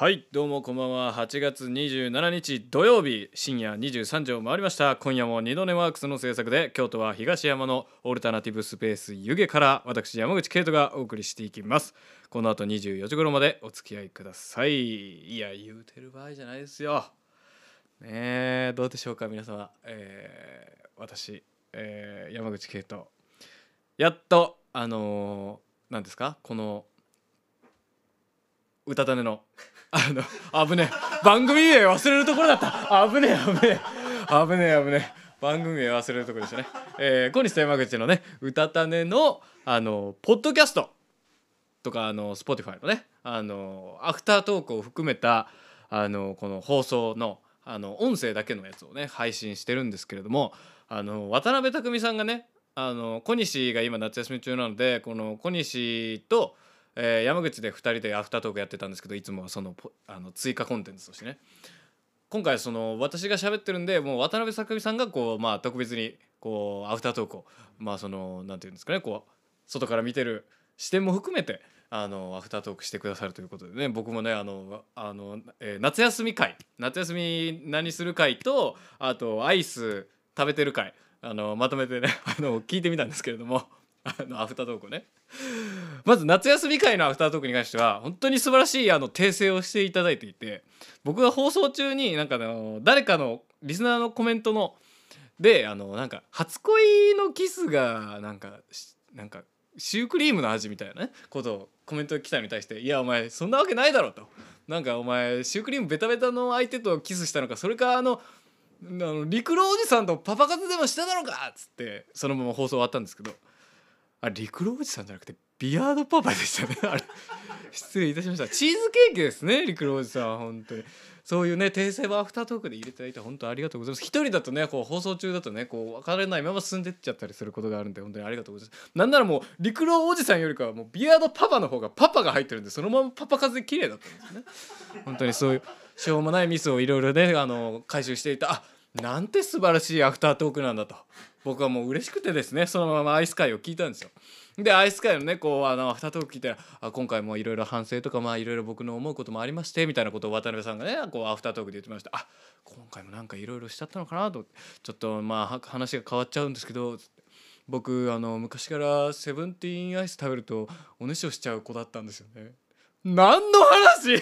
はいどうもこんばんは。8月27日土曜日深夜23時を回りました。今夜も二度寝ワークスの制作で京都は東山のオルタナティブスペース湯気から私山口圭人がお送りしていきます。この後24時頃までお付き合いください。いや言うてる場合じゃないですよ。ねえどうでしょうか皆様、えー、私、えー、山口圭人。やっとあのー、何ですか？この歌種のあの危ねえ。番組名忘れるところだった。危ねえ危ねえ。危ねえ危ねえ。番組名忘れるところでしたね、えー、小西と山口のね歌種のあのポッドキャスト。とかあの Spotify のねあのアフタートークを含めたあのこの放送のあの音声だけのやつをね配信してるんですけれどもあの渡辺匠さんがねあの小西が今夏休み中なのでこの小西とえー、山口で2人でアフタートークやってたんですけどいつもはそのあの追加コンテンツとしてね。今回その私が喋ってるんでもう渡辺作美さんがこうまあ特別にこうアフタートークをまあそのなんていうんですかねこう外から見てる視点も含めてあのアフタートークしてくださるということでね。僕もねあのあの、えー、夏休み会夏休み何する会とあとアイス食べてる会あのまとめてねあの聞いてみたんですけれども。あのアフタートークねまず夏休み会のアフタートークに関しては本当に素晴らしいあの訂正をしていただいていて僕が放送中になんかあの誰かのリスナーのコメントのであのなんか初恋のキスがなんかなんかシュークリームの味みたいなねことをコメント来たのに対して「いやお前そんなわけないだろ」と。なんかお前シュークリームベタベタの相手とキスしたのかそれかあのあの陸路おじさんとパパ活でもしただろうかっつってそのまま放送終わったんですけどあ陸路おじさんじゃなくてビアードパパでしたね。あれ失礼いたしました。チーズケーキですね陸路おじさん本当に。そういうね訂正はアフタートークで入れていただいて本当ありがとうございます。一人だとねこう放送中だとねこう分からないまま進んでっちゃったりすることがあるんで本当にありがとうございます。なんならもう陸路おじさんよりかはもうビアードパパの方がパパが入ってるんでそのままパパ風で綺麗だったんですね。本当にそういうしょうもないミスをいろいろねあの回収していた。あなんて素晴らしいアフタートークなんだと。僕はもう嬉しくてですねそのままアイス会を聞いたんですよ。でアイス会のねこうあのアフタートーク聞いたらあ今回もいろいろ反省とかまあいろいろ僕の思うこともありましてみたいなことを渡辺さんがねこうアフタートークで言ってました。あ今回もなんかいろいろしちゃったのかなとちょっとまあ話が変わっちゃうんですけど僕あの昔からセブンティーンアイス食べるとおねしょしちゃう子だったんですよね。何の話！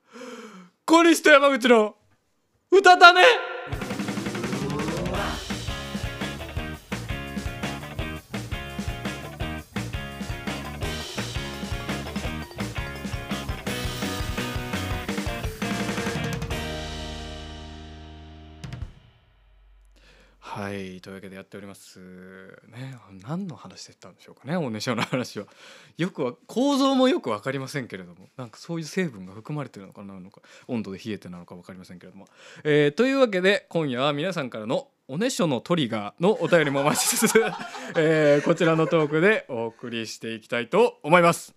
小西と山口の歌だね！Yeah. けでやっておりますね。何の話でたんでしょうかねおねしょの話は。よくは構造もよく分かりませんけれども。なんかそういう成分が含まれてるのかなのか温度で冷えてなのか分かりませんけれども、えー、というわけで今夜は皆さんからのおねしょのトリガーのお便りもお待ちつつ、えー、こちらのトークでお送りしていきたいと思います。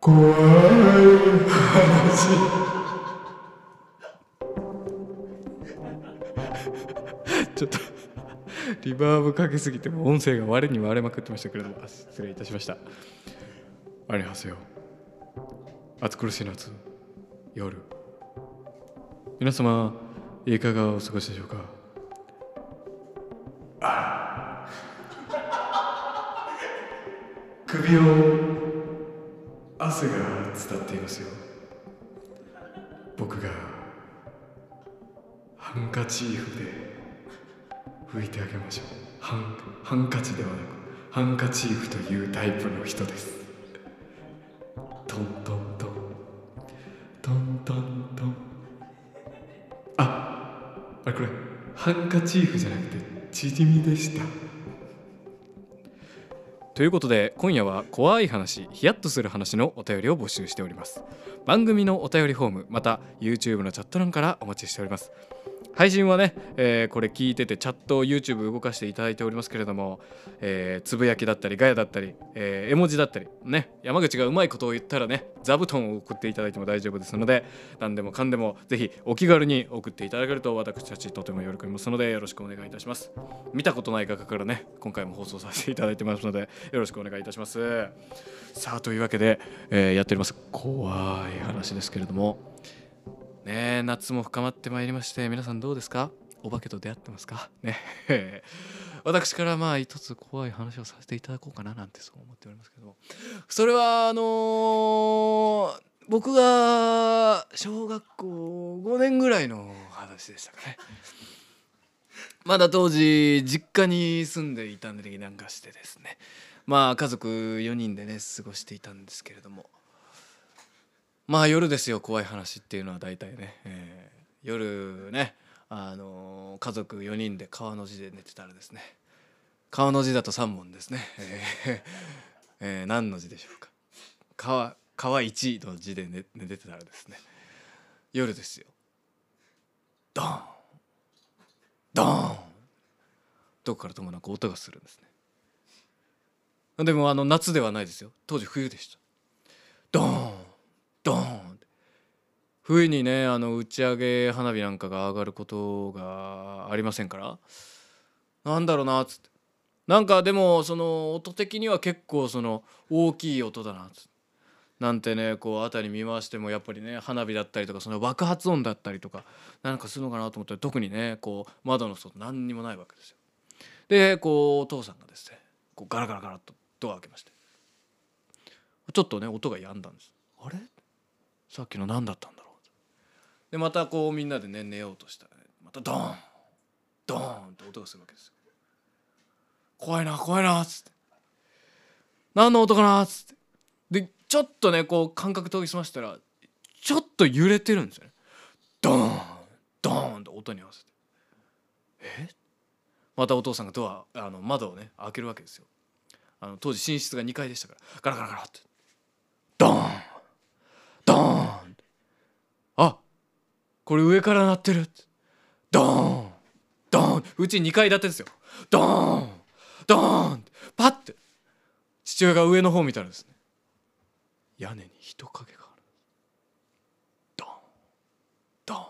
怖い話。ちょっと リバーブかけすぎても音声が割れに割れまくってましたけれども失礼いたしました。ありますよ。暑苦しい夏夜。皆様いかがお過ごしでしょうか？ああ首を汗が伝っていますよ。僕がハンカチーフで。拭いてあげましょう。ハンハンカチではなくハンカチーフというタイプの人です。トントントン。トントントン。ああこれハンカチーフじゃなくて縮みでした。ということで今夜は怖い話ヒヤッとする話のお便りを募集しております。番組のお便りフォームまた YouTube のチャット欄からお待ちしております。配信はね、えー、これ聞いててチャットを YouTube 動かしていただいておりますけれども、えー、つぶやきだったりガヤだったり、えー、絵文字だったりね山口がうまいことを言ったらね座布団を送っていただいても大丈夫ですので何でもかんでもぜひお気軽に送っていただけると私たちとても喜びますのでよろしくお願いいたします。見たことない画家からね今回も放送させていただいてますのでよろしくお願いいたします。さあというわけで、えー、やっております。怖い話ですけれども。ね夏も深まってまいりまして皆さんどうですか？お化けと出会ってますか？ね。私からまあ一つ怖い話をさせていただこうかななんてそう思っておりますけども。それはあのー、僕が小学校5年ぐらいの話でしたかね。まだ当時実家に住んでいたんでなんかしてですね。まあ家族4人でね過ごしていたんですけれども。まあ夜ですよ怖い話っていうのは大体ね、えー、夜ねあの、家族4人で川の字で寝てたらですね。川の字だと3問ですね、えーえー、何の字でしょうか。川川1の字で寝寝てたらですね。夜ですよ。ドーン。ドーン。どこからともなく音がするんですね。でもあの夏ではないですよ。当時冬でした。ドーン。ドーン冬にねあの打ち上げ花火なんかが上がることがありませんから。なんだろうなっつって。なんかでもその音的には結構その大きい音だなっつって。なんてねこう辺り見回してもやっぱりね花火だったりとかその爆発音だったりとかなんかするのかなと思ったら特にねこう窓の外何にもないわけですよ。でこうお父さんがですねこうガラガラガラとドア開けまして。ちょっとね音が止んだんです。あれ？さっきの何だったんだろう。でまたこうみんなでね寝ようとしたら、ね、またドーンドーンって音がするわけですよ。怖いな怖いなっつって。何の音かなっつって。でちょっとねこう感覚研ぎ澄ましたらちょっと揺れてるんですよね。ドーンドーンと音に合わせて。え？またお父さんがドアあの窓をね開けるわけですよ。あの当時寝室が2階でしたからガラガラガラって。ドーンドーン。これ上から鳴ってる。ドーン。ドーン。うち2階建てですよ。ドーン。ドーン。パッて。父親が上の方見たらですね。屋根に人影がある。ドーン。ドーン。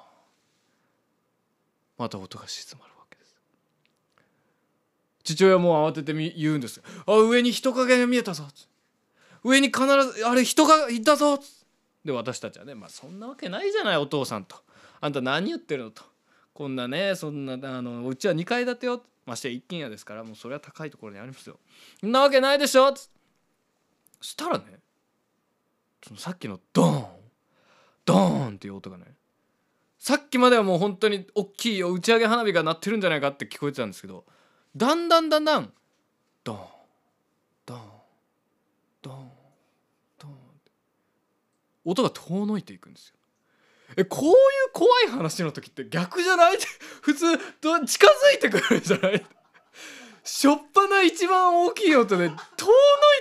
また音が静まるわけです。父親も慌てて言うんですあ上に人影が見えたぞ。上に必ずあれ人がいたぞ。で私たちはね、まあ、そんなわけないじゃないお父さんと。あんた何言ってるのと。こんなねそんなあのうちは2階建てよまして一軒家ですからもうそれは高いところにありますよ。そんなわけないでしょそしたらねそのさっきのドーンドーンっていう音がねさっきまではもう本当に大きい打ち上げ花火が鳴ってるんじゃないかって聞こえてたんですけどだんだんだんだんドーンドーンドーンドーン音が遠のいていくんですよ。えこういう怖い話の時って逆じゃない？普通と近づいてくるじゃない？しょっぱな一番大きい音で遠の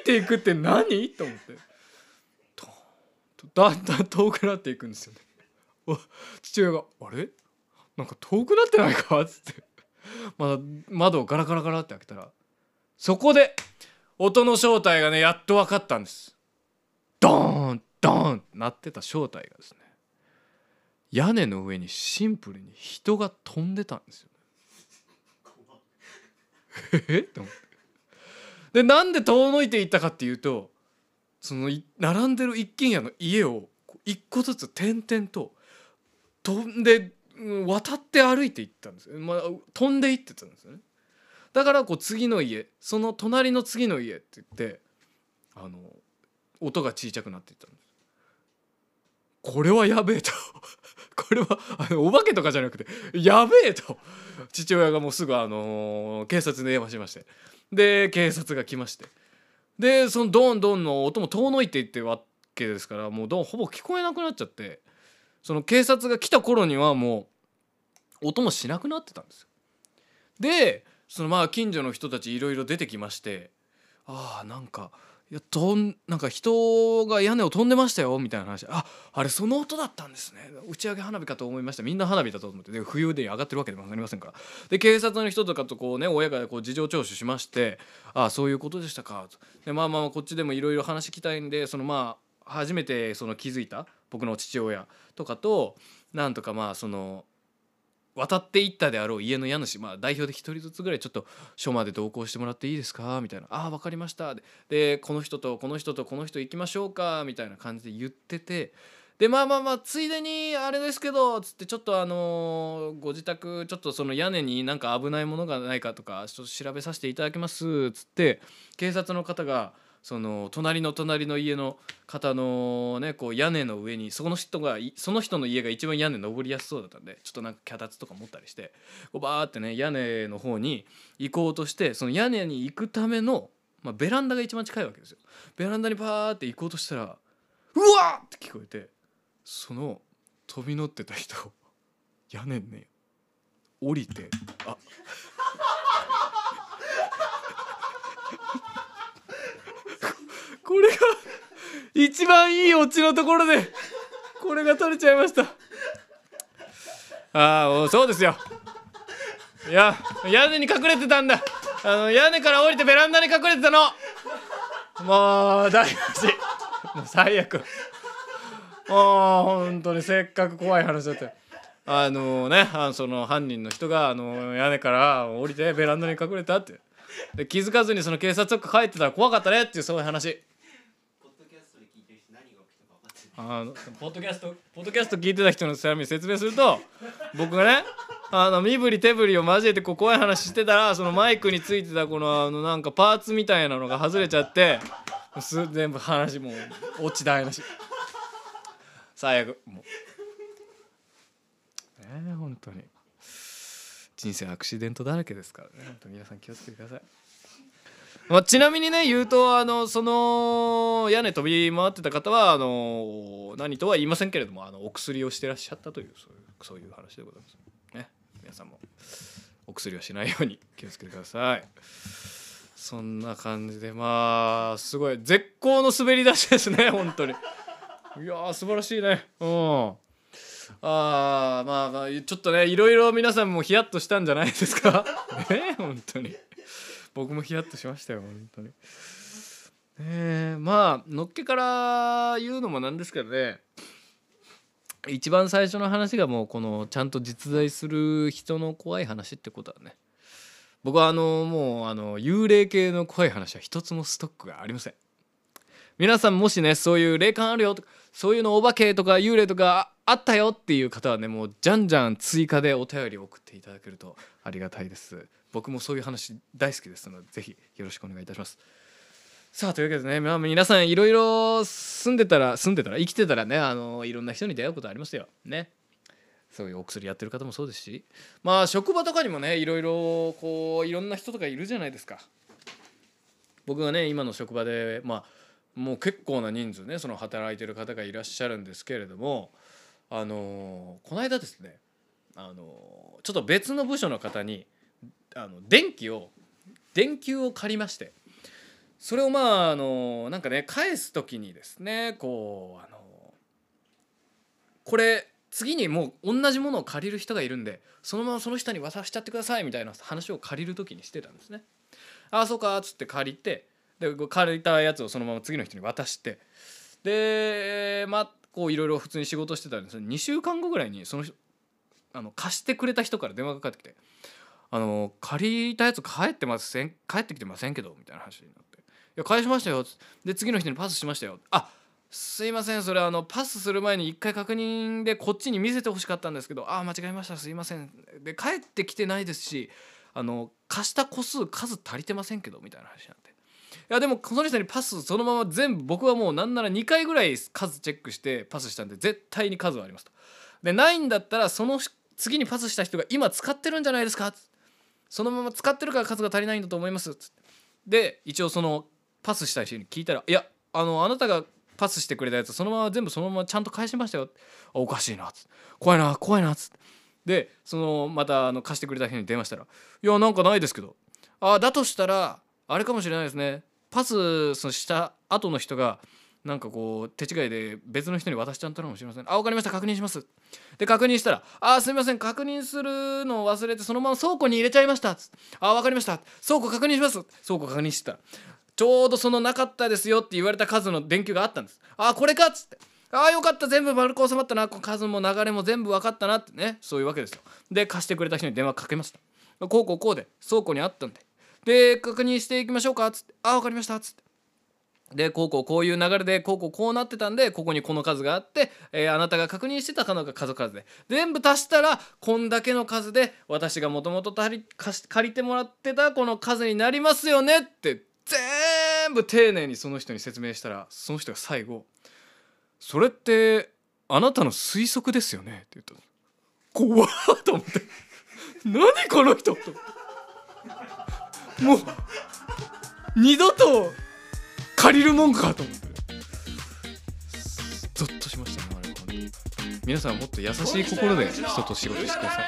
いていくって何？と思って。だんだん遠くなっていくんですよね。父親が「あれ？なんか遠くなってないか?」っつって。まだ窓をガラガラガラって開けたらそこで音の正体がねやっと分かったんです。ドーンドーンって鳴ってた正体がですね。屋根の上にシンプルに人が飛んでたんですよ、え？って思って。でなんで遠のいていったかっていうとその並んでる一軒家の家を一個ずつ点々と飛んで渡って歩いていったんですよ、まあ、飛んでいってたんですよね。だからこう次の家その隣の次の家って言ってあの音が小さくなっていったんです。これはやべえと。これはあのお化けとかじゃなくてやべえと。父親がもうすぐあのー、警察に電話しまして。で警察が来まして。でそのドンドンの音も遠のいていってわけですからもうドンほぼ聞こえなくなっちゃって。その警察が来た頃にはもう音もしなくなってたんですよ。でそのまあ近所の人たちいろいろ出てきまして。ああなんかいやとんなんか人が屋根を飛んでましたよみたいな話。ああれその音だったんですね。打ち上げ花火かと思いました。みんな花火だと思って。で冬で上がってるわけでもありませんから。で警察の人とかとこうね親がこう事情聴取しましてああそういうことでしたか。とでまあまあこっちでもいろいろ話聞きたいんでそのまあ初めてその気づいた僕の父親とかとなんとかまあその渡っていったであろう家の家主、まあ、代表で1人ずつぐらいちょっと署まで同行してもらっていいですか？みたいな「ああ分かりました」でこの人とこの人とこの人行きましょうか？みたいな感じで言ってて。でまあまあまあついでにあれですけどつってちょっとあのご自宅ちょっとその屋根になんか危ないものがないかとかちょっと調べさせていただきます。つって警察の方がその隣の隣の家の方のねこう屋根の上にその人がその人の家が一番屋根登りやすそうだったんでちょっとなんか脚立とか持ったりしてこうバーってね屋根の方に行こうとしてその屋根に行くための、まあ、ベランダが一番近いわけですよ。ベランダにパーって行こうとしたらうわっって聞こえてその飛び乗ってた人屋根ね降りてあこれが一番いいオチのところでこれが取れちゃいました。ああそうですよ。いや屋根に隠れてたんだ。あの屋根から降りてベランダに隠れてたの。もう大事。もう最悪。もう本当にせっかく怖い話だってあのねあのその犯人の人があの屋根から降りてベランダに隠れたって。で気づかずにその警察とか帰ってたら怖かったねっていうそういう話。あのポッドキャストポッドキャスト聞いてた人のために説明すると僕がねあの身振り手振りを交えてこう怖い話してたらそのマイクについてたこのあのなんかパーツみたいなのが外れちゃってす全部話もう落ち台無し。最悪もう。ねえ本当に。人生アクシデントだらけですからね。本当皆さん気をつけてください。まあ、ちなみにね言うとあのその屋根飛び回ってた方はあの何とは言いませんけれどもあのお薬をしてらっしゃったというそういうそういう話でございます。ね皆さんもお薬はしないように気をつけてください。そんな感じでまあすごい絶好の滑り出しですね本当に。いやー素晴らしいね。うんあまあまあちょっとねいろいろ皆さんもヒヤッとしたんじゃないですか？ね本当に。僕もヒヤッとしましたよ本当に。えー、まあのっけから言うのもなんですけどね。一番最初の話がもうこのちゃんと実在する人の怖い話ってことはね。僕はあのもうあの幽霊系の怖い話は一つもストックがありません。皆さんもしねそういう霊感あるよとかそういうのお化けとか幽霊とかあったよっていう方はねもうじゃんじゃん追加でお便り送っていただけるとありがたいです。僕もそういう話大好きですのでぜひよろしくお願いいたします。さあというわけでね、まあ、皆さんいろいろ住んでたら住んでたら生きてたらねあのいろんな人に出会うことありますよ。ね。そういうお薬やってる方もそうですし。まあ職場とかにもねいろいろこういろんな人とかいるじゃないですか。僕がね今の職場でまあもう結構な人数ねその働いてる方がいらっしゃるんですけれどもあのこの間ですねあのちょっと別の部署の方にあの電気を電球を借りましてそれをまああのなんかね返す時にですねこうあのこれ次にもう同じものを借りる人がいるんでそのままその人に渡しちゃってくださいみたいな話を借りる時にしてたんですね。ああそうかっつって借りてで借りたやつをそのまま次の人に渡してでまあこういろいろ普通に仕事してたんです2週間後ぐらいにそのあの貸してくれた人から電話がかかってきてあの借りたやつ帰ってません帰ってきてませんけどみたいな話になって「いや返しましたよ」で次の人にパスしましたよ。あすいません。それあのパスする前に一回確認でこっちに見せてほしかったんですけどああ間違えました。すいません。で帰ってきてないですしあの貸した個数数足りてませんけどみたいな話になって。いやでもその人にパスそのまま全部僕はもうなんなら2回ぐらい数チェックしてパスしたんで絶対に数はありますと。でないんだったらその次にパスした人が今使ってるんじゃないですかそのまま使ってるから数が足りないんだと思います」で一応そのパスした人に聞いたら「いやあのあなたがパスしてくれたやつそのまま全部そのままちゃんと返しましたよ」おかしいな」つ怖いな。怖いな」つってでそのまたあの貸してくれた人に電話したら「いやなんかないですけど。あだとしたらあれかもしれないですね。パスした後の人がなんかこう手違いで別の人に渡しちゃったのかもしれません。あ分かりました。確認します。で確認したら「あすいません。確認するのを忘れてそのまま倉庫に入れちゃいました」あ分かりました。倉庫確認します。倉庫確認してたちょうどそのなかったですよって言われた数の電球があったんです。あこれかっつって。ああよかった。全部丸く収まったな。数も流れも全部分かったな。ってね。そういうわけですよ。で貸してくれた人に電話かけました。こうこうこうで倉庫にあったんで。で確認していきましょうか。っつって。あ分かりました。っつって。でこうこうこういう流れでこうこうこうなってたんでここにこの数があって、えー、あなたが確認してた数が数数で。全部足したらこんだけの数で私がもともと借りてもらってたこの数になりますよねって全部丁寧にその人に説明したらその人が最後「それってあなたの推測ですよね」って言った。怖っと思って。何この人と。もう二度と借りるもんかと思って。ゾッとしましたねあれは。皆さんもっと優しい心で人と仕事してください。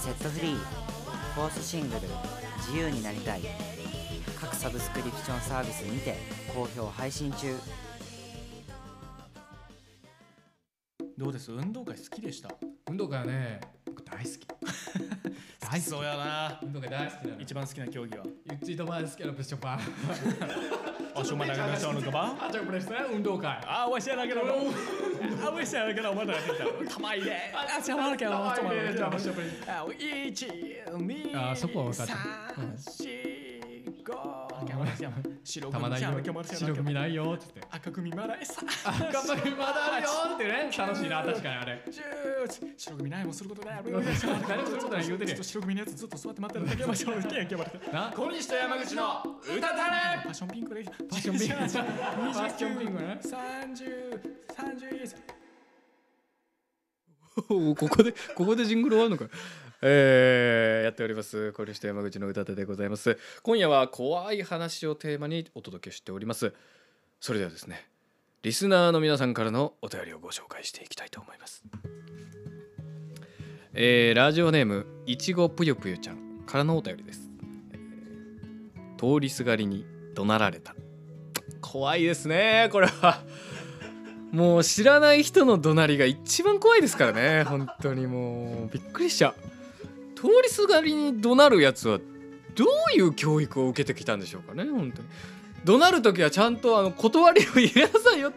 セットフリーフォースシングル「自由になりたい」サブスクリプションサービスにて好評配信中。どうです？運動会好きでした？運動会はね僕大好き。大好き。そうやな。運動会大好きなの。一番好きな競技は？ゆっちと大好きなプッシュパン あしょうまながらしょうのかば？あじゃあこれですね運動会。あわしやなけど。あわしやなけどまだやってきたたまいであしゃまなきゃたまいでじゃあしゃべりあ一二あそこは分かった三四五白たまないよ白組ないよっつって。赤組まだえさ。頑張れまだあるよってね。楽しいな確かにあれ。白組ないもすることない何 もすることない言うてね。白組のやつずっと座って待ってるだけましょうけんけばな小西と山口の歌たれ。ファッションピンクでファッションピンクファッションピンクね。三十三十いいですここでここでジングル終わるのかえー、やっております。小西と山口の歌手でございます。今夜は怖い話をテーマにお届けしております。それではですねリスナーの皆さんからのお便りをご紹介していきたいと思います。えー、ラジオネームいちごぷよぷよちゃんからのお便りです、えー通りすがりに怒鳴られた。怖いですねこれは。もう知らない人の怒鳴りが一番怖いですからね本当にもう。びっくりしちゃう。通りすがりに怒鳴るやつはどういう教育を受けてきたんでしょうかね本当に。怒鳴る時はちゃんとあの断りを入れなさいよ。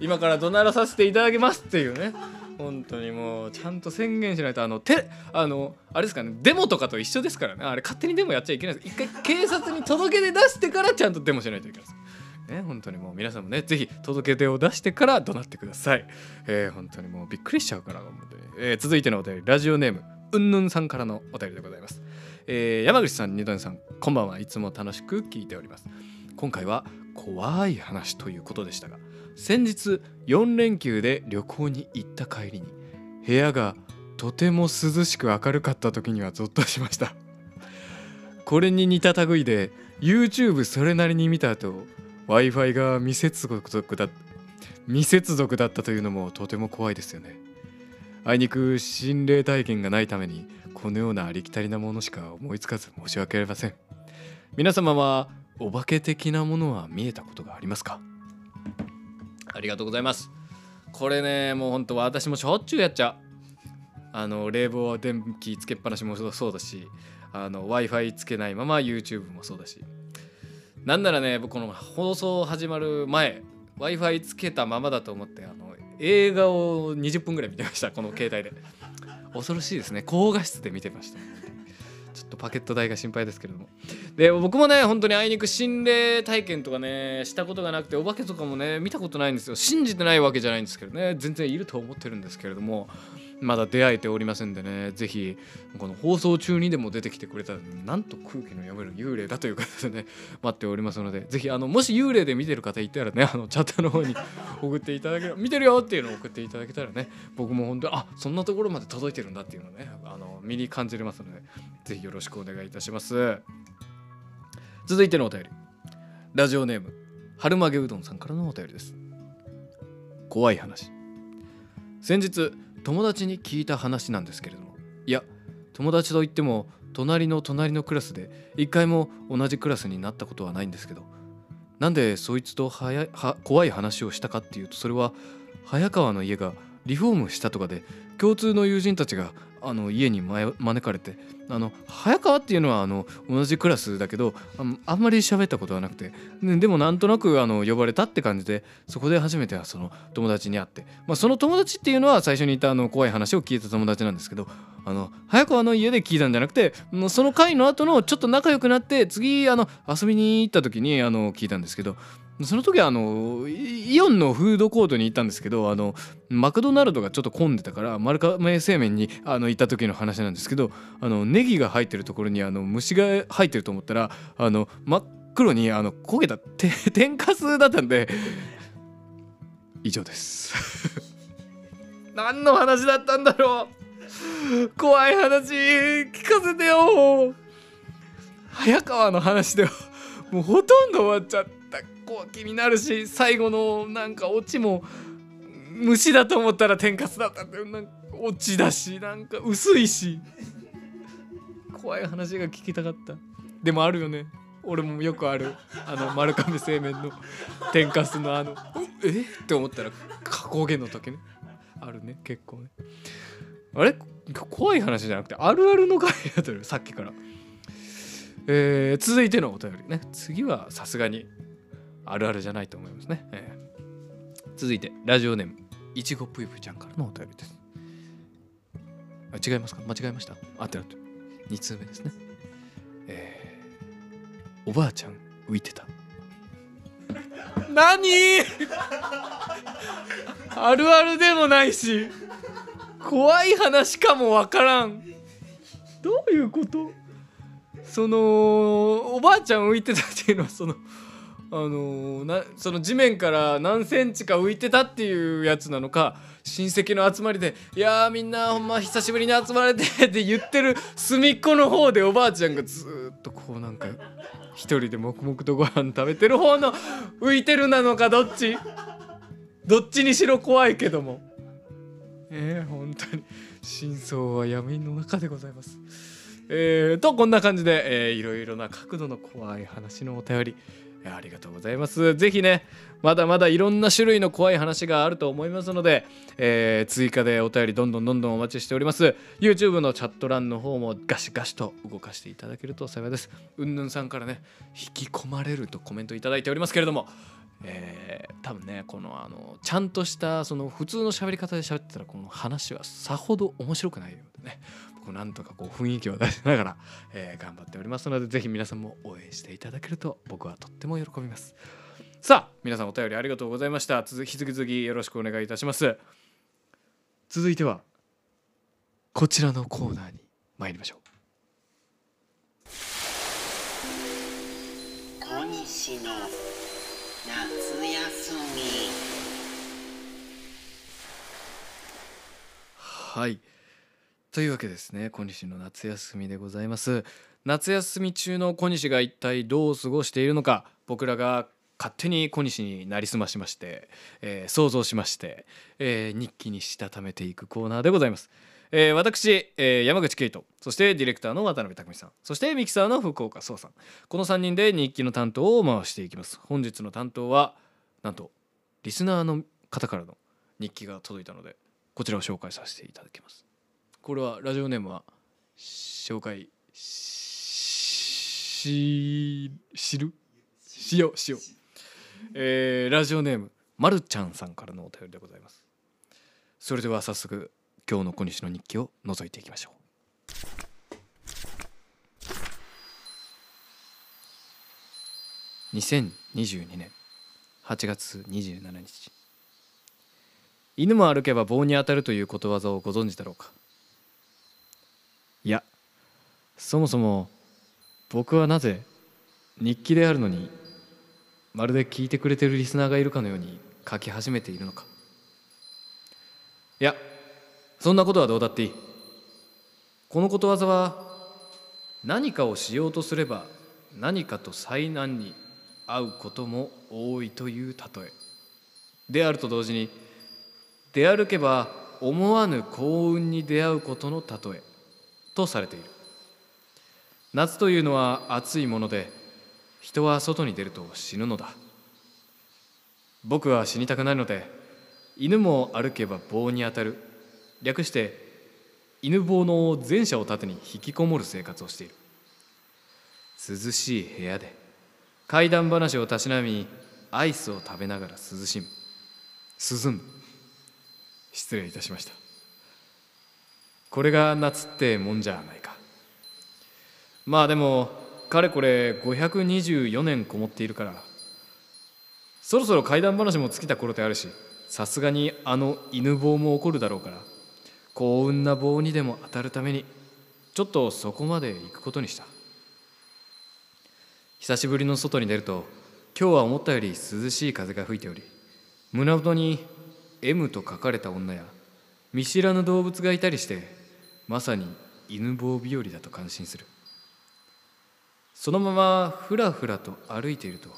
今から怒鳴らさせていただきますっていうね。本当にもうちゃんと宣言しないとあのてあのあれですかねデモとかと一緒ですからね。あれ勝手にデモやっちゃいけないです。一回警察に届け出出してからちゃんとデモしないといけないです。ね、本当にもう皆さんもねぜひ届け出を出してから怒鳴ってください、えー、本当にもうびっくりしちゃうから本当に、えー、続いてのお便りラジオネームうんぬんさんからのお便りでございます、えー、山口さん二度さんこんばんはいつも楽しく聞いております。今回は怖い話ということでしたが先日4連休で旅行に行った帰りに部屋がとても涼しく明るかった時にはゾッとしました。これに似た類で YouTube それなりに見た後 Wi-Fi が未接続だ未接続だったというのもとても怖いですよね。あいにく心霊体験がないためにこのようなありきたりなものしか思いつかず申し訳ありません。皆様はお化け的なものは見えたことがありますか？ありがとうございます。これねもうほんと私もしょっちゅうやっちゃう。あの冷房は電気つけっぱなしもそうだし w i f i つけないまま YouTube もそうだし。なんならね僕この放送始まる前 w i f i つけたままだと思ってあの映画を20分ぐらい見てましたこの携帯で。恐ろしいですね。高画質で見てましたちょっとパケット代が心配ですけれども。で僕もね本当にあいにく心霊体験とかねしたことがなくてお化けとかもね見たことないんですよ。信じてないわけじゃないんですけどね。全然いると思ってるんですけれども。まだ出会えておりませんでね。ぜひこの放送中にでも出てきてくれたらなんと空気の読める幽霊だという形でね待っておりますのでぜひあのもし幽霊で見てる方いたらねあのチャットの方に 送っていただければ見てるよっていうのを送っていただけたらね僕も本当にあそんなところまで届いてるんだっていうのねあの身に感じれますのでぜひよろしくお願いいたします。続いてのお便り。ラジオネーム春曲げうどんさんからのお便りです。怖い話。先日友達に聞いた話なんですけれども。いや友達といっても隣の隣のクラスで一回も同じクラスになったことはないんですけど。なんでそいつとはやは怖い話をしたかっていうとそれは早川の家がリフォームしたとかで共通の友人たちがあの家に招かれてあの早川っていうのはあの同じクラスだけどあんあんまり喋ったことはなくて、でもなんとなくあの呼ばれたって感じでそこで初めてはその友達に会って、まあ、その友達っていうのは最初に言ったあの怖い話を聞いた友達なんですけどあの早川の家で聞いたんじゃなくてその回の後のちょっと仲良くなって次あの遊びに行った時にあの聞いたんですけどその時はあのイオンのフードコートに行ったんですけどあのマクドナルドがちょっと混んでたから丸亀製麺にあの行った時の話なんですけどあのネギが入ってるところにあの虫が入ってると思ったらあの真っ黒にあの焦げたて天かすだったんで以上です。何の話だったんだろう。怖い話聞かせてよ。早川の話ではもうほとんど終わっちゃったこう気になるし最後のなんかオチも虫だと思ったら天かすだったってなんかオチだしなんか薄いし。怖い話が聞きたかった。でもあるよね。俺もよくある。あの丸亀製麺の天かすのあの。え？って思ったら加工げの時ね。あるね結構ね。あれ？怖い話じゃなくてあるあるの回だったよさっきから。えー続いてのお便りね。次はさすがにあるあるじゃないと思いますね、えー続いてラジオネームいちごぷいぷちゃんからのお便りです。あ違いますか？間違えました？あってあって2通目ですね。えーおばあちゃん浮いてた。何？あるあるでもないし怖い話かもわからん。どういうこと？そのおばあちゃん浮いてたっていうのはそのあのなその地面から何センチか浮いてたっていうやつなのか親戚の集まりで「いやみんなほんま久しぶりに集まれて」って言ってる隅っこの方でおばあちゃんがずっとこうなんか一人で黙々とご飯食べてる方の浮いてるなのかどっち？どっちにしろ怖いけども。えー、本当に。真相は闇の中でございます。えー、とこんな感じで、えー、いろいろな角度の怖い話のお便り。ありがとうございます。ぜひねまだまだいろんな種類の怖い話があると思いますので、えー追加でお便りどんどんどんどんお待ちしております。YouTube のチャット欄の方もガシガシと動かしていただけると幸いです。うんぬんさんからね引き込まれるとコメントいただいておりますけれども。えー多分ねこのあのちゃんとしたその普通の喋り方で喋ってたらこの話はさほど面白くないようでね僕なんとかこう雰囲気を出しながら、えー頑張っておりますのでぜひ皆さんも応援していただけると僕はとっても喜びます。さあ皆さんお便りありがとうございました。引き続きよろしくお願いいたします。続いてはこちらのコーナーに参りましょう。小西の夏休み。はいというわけですね。小西の夏休みでございます。夏休み中の小西が一体どう過ごしているのか僕らが勝手に小西になりすましまして、えー想像しまして、えー日記にしたためていくコーナーでございます、えー私、えー山口圭人そしてディレクターの渡辺匠さんそしてミキサーの福岡壮さん。この3人で日記の担当を回していきます。本日の担当はなんとリスナーの方からの日記が届いたのでこちらを紹介させていただきます。これはラジオネームは紹介し知る？しようしよう。えーラジオネームまるちゃんさんからのお便りでございます。それでは早速今日の小西の日記を覗いていきましょう。2022年8月27日犬も歩けば棒に当たるということわざをご存知だろうか。いやそもそも僕はなぜ日記であるのにまるで聞いてくれてるリスナーがいるかのように書き始めているのか。いやそんなことはどうだっていい。このことわざは何かをしようとすれば何かと災難に遭うことも多いという例え。であると同時に出歩けば思わぬ幸運に出会うことの例え。とされている。夏というのは暑いもので人は外に出ると死ぬのだ。僕は死にたくないので犬も歩けば棒に当たる。略して犬棒の前者を盾に引きこもる生活をしている。涼しい部屋で怪談話をたしなみアイスを食べながら涼しむ。涼む。失礼いたしました。これが夏ってもんじゃないか。まあでもかれこれ524年こもっているからそろそろ怪談話も尽きた頃であるしさすがにあの犬棒も起こるだろうから幸運な棒にでも当たるためにちょっとそこまで行くことにした。久しぶりの外に出ると今日は思ったより涼しい風が吹いており胸元に M と書かれた女や見知らぬ動物がいたりしてまさに犬棒日和だと感心する。そのままふらふらと歩いていると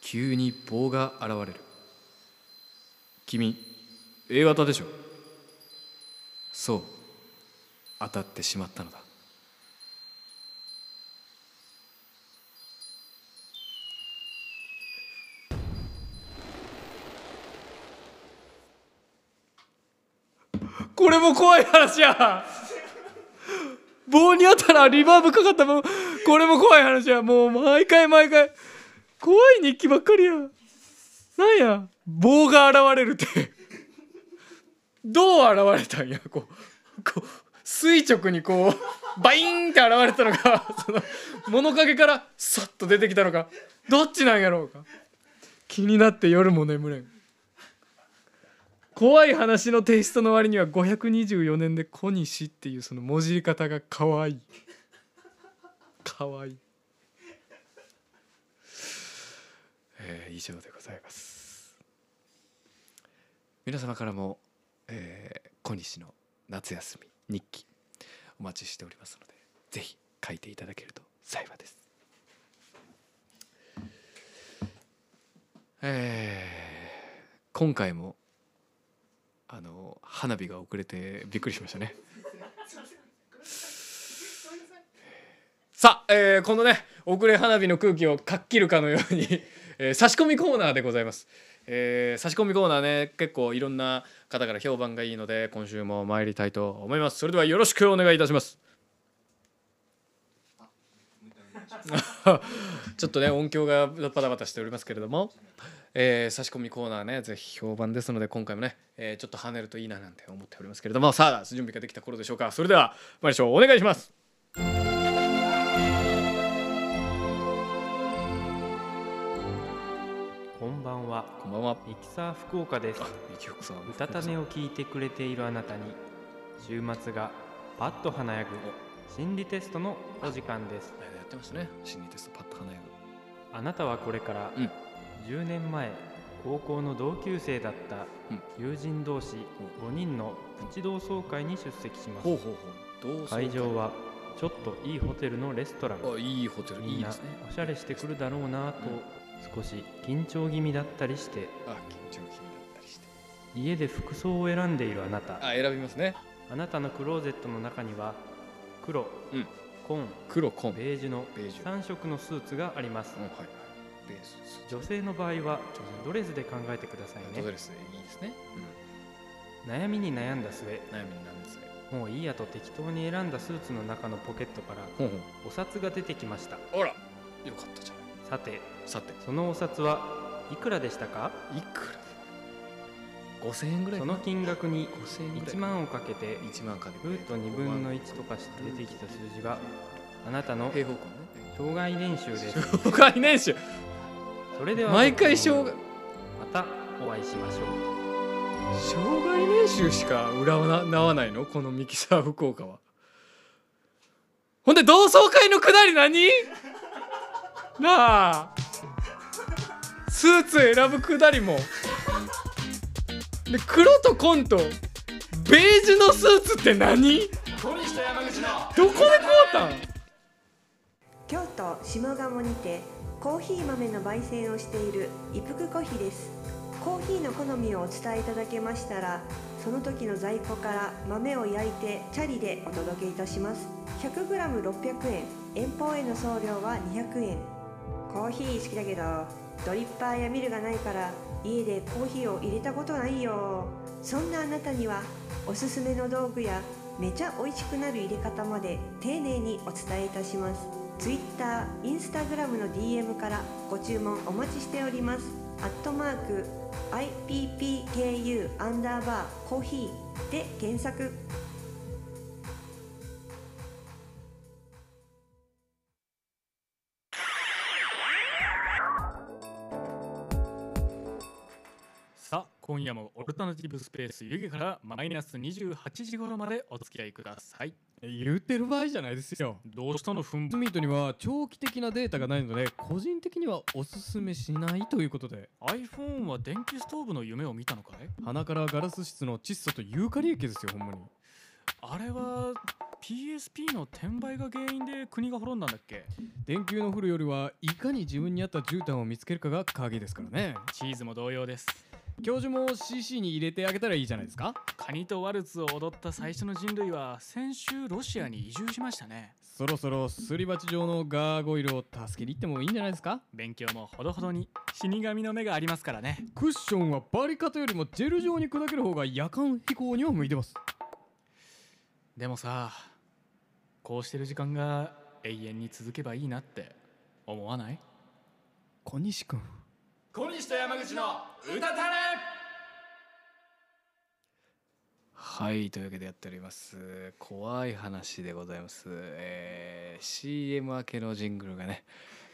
急に棒が現れる。君 A 型でしょ?そう当たってしまったのだ。これも怖い話や。棒に当たらリバーブかかったもんこれも怖い話や。もう毎回毎回怖い日記ばっかりや。なんや棒が現れるって。どう現れたんやこうこう垂直にこうバインって現れたのかその物陰からさっと出てきたのかどっちなんやろうか。気になって夜も眠れん。怖い話のテイストの割には524年で小西っていうその文字り方が可愛い。可愛い。えー以上でございます。皆様からも、えー小西の夏休み日記お待ちしておりますのでぜひ書いていただけると幸いです。えー今回もあの花火が遅れてびっくりしましたね。さあ、えーこのね遅れ花火の空気をかっきるかのように、えー差し込みコーナーでございます、えー差し込みコーナーね結構いろんな方から評判がいいので今週も参りたいと思います。それではよろしくお願いいたします。ちょっとね音響がバタバタしておりますけれども、えー差し込みコーナーねぜひ評判ですので今回もね、えーちょっと跳ねるといいななんて思っておりますけれどもさあ準備ができた頃でしょうか。それでは参りましょう。お願いします。こんばんは。こんばんは。ミキサー福岡です。みきほこさん。歌たねを聞いてくれているあなたに週末がパッと華やぐ心理テストのお時間です。やってましたね。心理テストパッと花やあなたはこれからうん10年前高校の同級生だった友人同士5人のプチ同窓会に出席します。ほうほうほう。どう会。場はちょっといいホテルのレストラン。あいいホテル。みんなおしゃれしてくるだろうなと少し緊張気味だったりして。あ緊張気味だったりして。家で服装を選んでいるあなた。あ選びますね。あなたのクローゼットの中には黒、うん。紺黒紺。ベージュのベージュ。3色のスーツがあります。うんはい女性の場合はドレスで考えてくださいね。ドレスいいですね。悩みに悩んだ末うん悩みになんですねもういいやと適当に選んだスーツの中のポケットからお札が出てきました。うあら。よかったじゃないさてさて。そのお札はいくらでしたか？いくら5000円ぐらいその金額に5000円ぐらい1万をかけて1万かけて。ルート2分の1とかして出てきた数字があなたの平方根ね。障害年収です。障害年収それでは毎回障害またお会いしましょう。障害年収しか占わないの？このミキサー福岡は。ほんで同窓会のくだり何？なあ。スーツ選ぶくだりも。で黒と紺とベージュのスーツって何？どこで買うたん？京都下鴨にてコーヒー豆の焙煎をしている一服コヒです。コーヒーの好みをお伝えいただけましたらその時の在庫から豆を焼いてチャリでお届けいたします。100g600 円。遠方への送料は200円。コーヒー好きだけどドリッパーやミルがないから家でコーヒーを入れたことないよ。そんなあなたにはおすすめの道具やめちゃ美味しくなる入れ方まで丁寧にお伝えいたします。Twitter、Instagram の DM からご注文お待ちしております。アットマーク IPPKU アンダーバーコーヒーで検索。さあ今夜もオルタナティブスペース湯気からマイナス28時頃までお付き合いください。言ってる場合じゃないですよ。どうしたのふんスミートには長期的なデータがないので個人的にはおすすめしないということで。iPhone は電気ストーブの夢を見たのかい？鼻からガラス質の窒素とユーカリ液ですよほんまに。あれは PSP の転売が原因で国が滅んだんだっけ？電球の降るよりはいかに自分に合った絨毯を見つけるかが鍵ですからね。チーズも同様です教授も CC に入れてあげたらいいじゃないですか。カニとワルツを踊った最初の人類は先週ロシアに移住しましたね。そろそろすり鉢状のガーゴイルを助けに行ってもいいんじゃないですか。勉強もほどほどに死神の目がありますからね。クッションはバリカタよりもジェル状に砕ける方が夜間飛行には向いてます。でもさこうしてる時間が永遠に続けばいいなって思わない？小西君小西と山口の歌たれ。はいというわけでやっております。怖い話でございます、えー CM 明けのジングルがね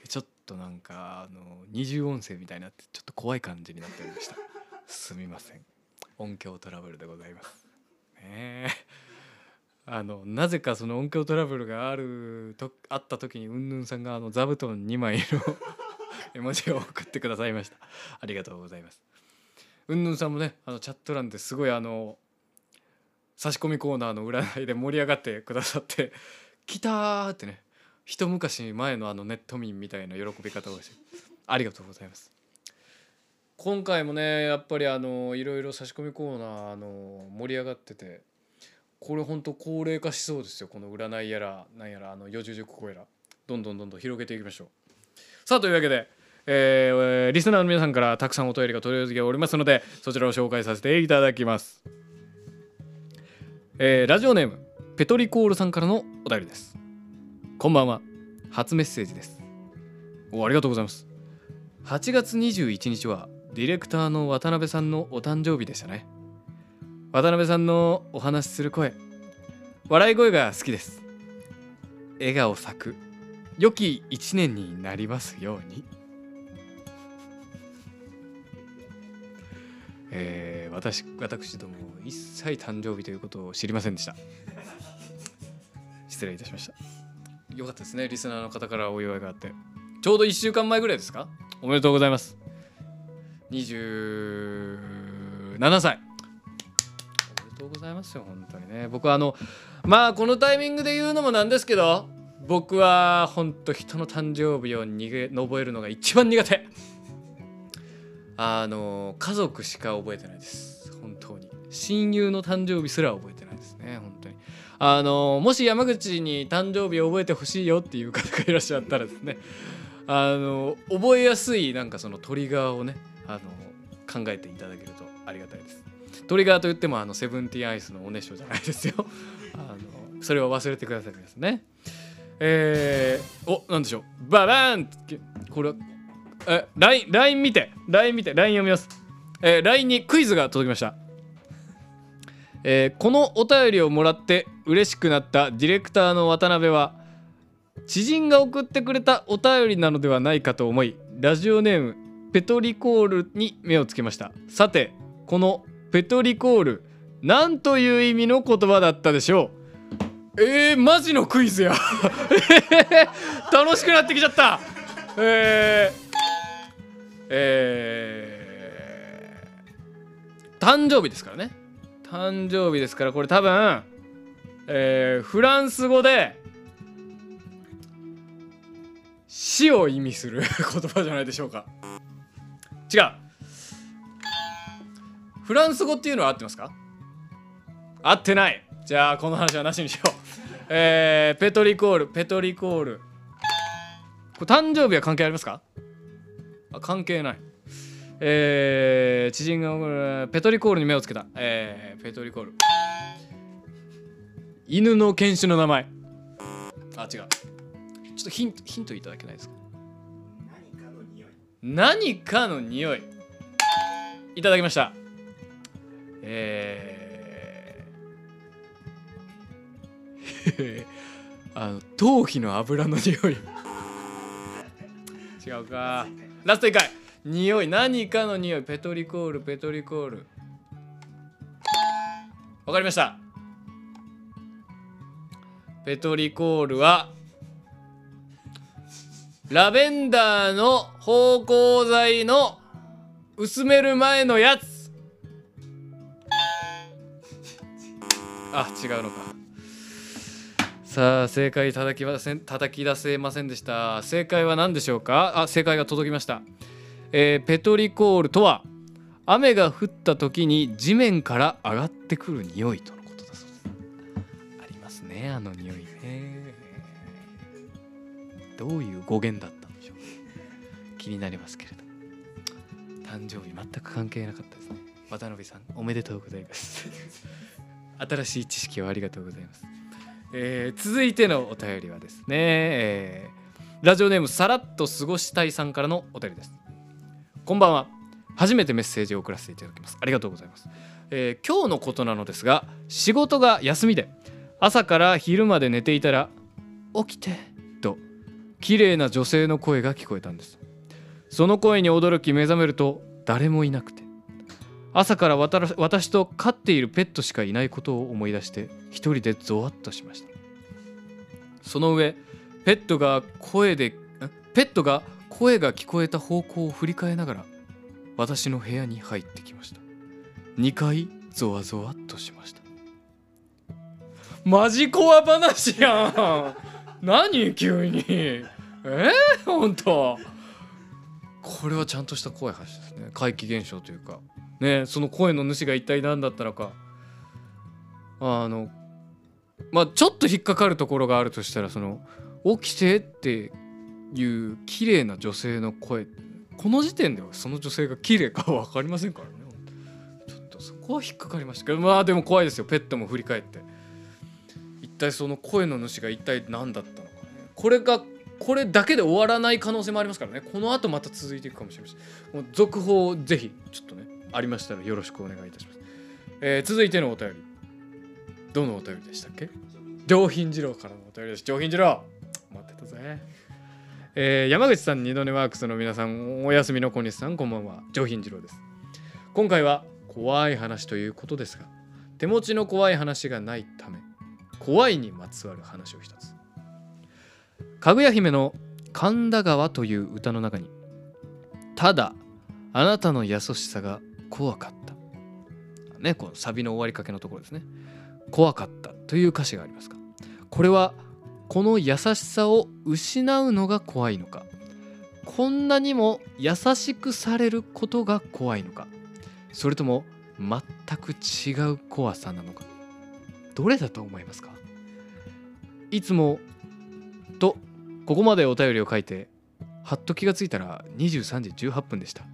ちょっとなんかあの二重音声みたいになってちょっと怖い感じになっておりました。すみません。音響トラブルでございます。ねえ。あのなぜかその音響トラブルがあるとあった時にうんぬんさんがあの座布団2枚の絵文字を送ってくださいました。ありがとうございます。うんぬんさんもねあのチャット欄ですごいあの差し込みコーナーの占いで盛り上がってくださって「来た!」ってね一昔前のあのネット民みたいな喜び方をしてありがとうございます。今回もねやっぱりあのいろいろ差し込みコーナーあの盛り上がっててこれほんと高齢化しそうですよこの占いやらなんやらあの四十熟語やら。どんどんどんどん広げていきましょう。さあというわけでえーリスナーの皆さんからたくさんお便りが取り寄せておりますのでそちらを紹介させていただきます。えーラジオネームペトリコールさんからのお便りです。こんばんは。初メッセージです。おありがとうございます。8月21日はディレクターの渡辺さんのお誕生日でしたね。渡辺さんのお話しする声笑い声が好きです。笑顔咲く。良き一年になりますように。えー私私ども一切誕生日ということを知りませんでした。失礼いたしました。よかったですね。リスナーの方からお祝いがあって。ちょうど1週間前ぐらいですか？おめでとうございます。27歳。おめでとうございますよ本当にね。僕はあのまあこのタイミングで言うのもなんですけど僕は本当人の誕生日を逃げ覚えるのが一番苦手。あの家族しか覚えてないです。本当に。親友の誕生日すら覚えてないですね本当に。あのもし山口に誕生日を覚えてほしいよっていう方がいらっしゃったらですね。あの覚えやすいなんかそのトリガーをねあの考えていただけるとありがたいです。トリガーといってもあのセブンティーンアイスのおねしょじゃないですよ。あのそれを忘れてくださいですね。えー、おなんでしょう。ババーン。これはえ LINE, LINE 見て。LINE 見て。LINE 読みます、えー、LINE にクイズが届きました。えーこのお便りをもらって嬉しくなったディレクターの渡辺は知人が送ってくれたお便りなのではないかと思いラジオネームペトリコールに目をつけました。さてこのペトリコール何という意味の言葉だったでしょう。えー、マジのクイズや。楽しくなってきちゃった。えー、えー、誕生日ですからね。誕生日ですからこれ多分、えーフランス語で死を意味する 言葉じゃないでしょうか。違う。フランス語っていうのは合ってますか？合ってない。じゃあこの話はなしにしよう。えー、ペトリコールペトリコール。これ誕生日は関係ありますか？あ関係ない。えー、知人がペトリコールに目をつけた。えー、ペトリコール。犬の犬種の名前。あ違う。ちょっとヒントヒントいただけないですか？何かの匂い。何かの匂い。いただきました。え あの頭皮の油の匂い。違うか。ラスト1回。匂い。何かの匂い。ペトリコールペトリコール。わかりました。ペトリコールはラベンダーの芳香剤の薄める前のやつ。あ違うのか。さあ正解叩きません叩き出せませんでした。正解は何でしょうか？あ正解が届きました、えーペトリコールとは雨が降った時に地面から上がってくる匂いとのことだそうです。ありますねあの匂いね。どういう語源だったんでしょう？気になりますけれど誕生日全く関係なかったですね。渡辺さんおめでとうございます。新しい知識をありがとうございます、えー続いてのお便りはですね、えーラジオネームさらっと過ごしたいさんからのお便りです。こんばんは。初めてメッセージを送らせていただきます。ありがとうございます、えー今日のことなのですが仕事が休みで朝から昼まで寝ていたら起きてと綺麗な女性の声が聞こえたんです。その声に驚き目覚めると誰もいなくて。朝から私と飼っているペットしかいないことを思い出して一人でゾワッとしました。その上ペットが声でペットが声が聞こえた方向を振り返りながら私の部屋に入ってきました。2回ゾワゾワっとしました。マジコア話やん。何急に。え？ー、ほんとこれはちゃんとした怖い話ですね。怪奇現象というか。ねその声の主が一体何だったのか。あのまあちょっと引っかかるところがあるとしたらその起きてっていう綺麗な女性の声この時点ではその女性が綺麗かは分かりませんからね。ちょっとそこは引っかかりましたけどまあでも怖いですよ。ペットも振り返って。一体その声の主が一体何だったのかね。これがこれだけで終わらない可能性もありますからね。この後また続いていくかもしれません。続報をぜひちょっとありましたらよろしくお願いいたします、えー続いてのお便り。どのお便りでしたっけ？上品次郎からのお便りです。上品次郎待ってたぜ。えー山口さん二度寝ワークスの皆さんお休みの小西さんこんばんは。上品次郎です。今回は怖い話ということですが手持ちの怖い話がないため怖いにまつわる話を一つ。かぐや姫の神田川という歌の中にただあなたの優しさが怖かった。ねこのサビの終わりかけのところですね。怖かったという歌詞がありますがこれはこの優しさを失うのが怖いのか？こんなにも優しくされることが怖いのか？それとも全く違う怖さなのか？どれだと思いますか？いつもとここまでお便りを書いてはっと気がついたら23時18分でした。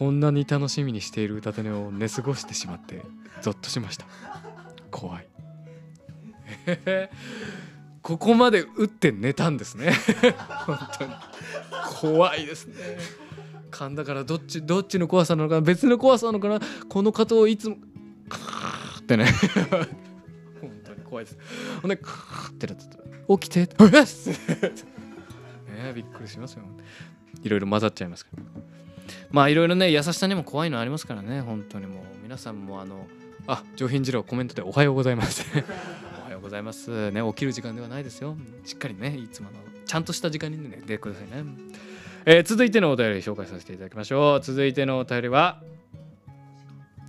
こんなに楽しみにしている歌種を寝過ごしてしまってゾッとしました。怖い。ここまで打って寝たんですね。本当に。怖いですね。勘だからどっちどっちの怖さなのかな？別の怖さなのかな？この方をいつもカーってね。本当に怖いです。ほんでカーってなってた。起きて。えっねえびっくりしますよ。いろいろ混ざっちゃいますからまあいろいろね優しさにも怖いのありますからね本当にもう。皆さんもあのあ上品次郎コメントでおはようございます。おはようございます。ね起きる時間ではないですよ。しっかりねいつものちゃんとした時間にね寝てくださいね、えー続いてのお便り紹介させていただきましょう。続いてのお便りは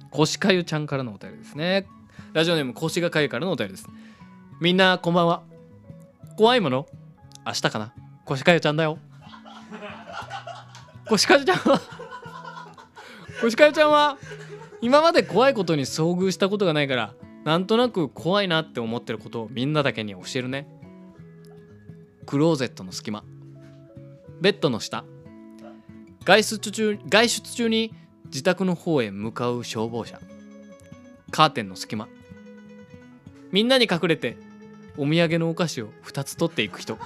腰かゆちゃんからのお便りですね。ラジオネーム腰がかゆからのお便りです。みんなこんばんは。怖いもの？明日かな？腰かゆちゃんだよ。腰かゆちゃんは腰かゆちゃんは今まで怖いことに遭遇したことがないからなんとなく怖いなって思ってることをみんなだけに教えるね。クローゼットの隙間。ベッドの下。外出中外出中に自宅の方へ向かう消防車。カーテンの隙間。みんなに隠れてお土産のお菓子を2つ取っていく人。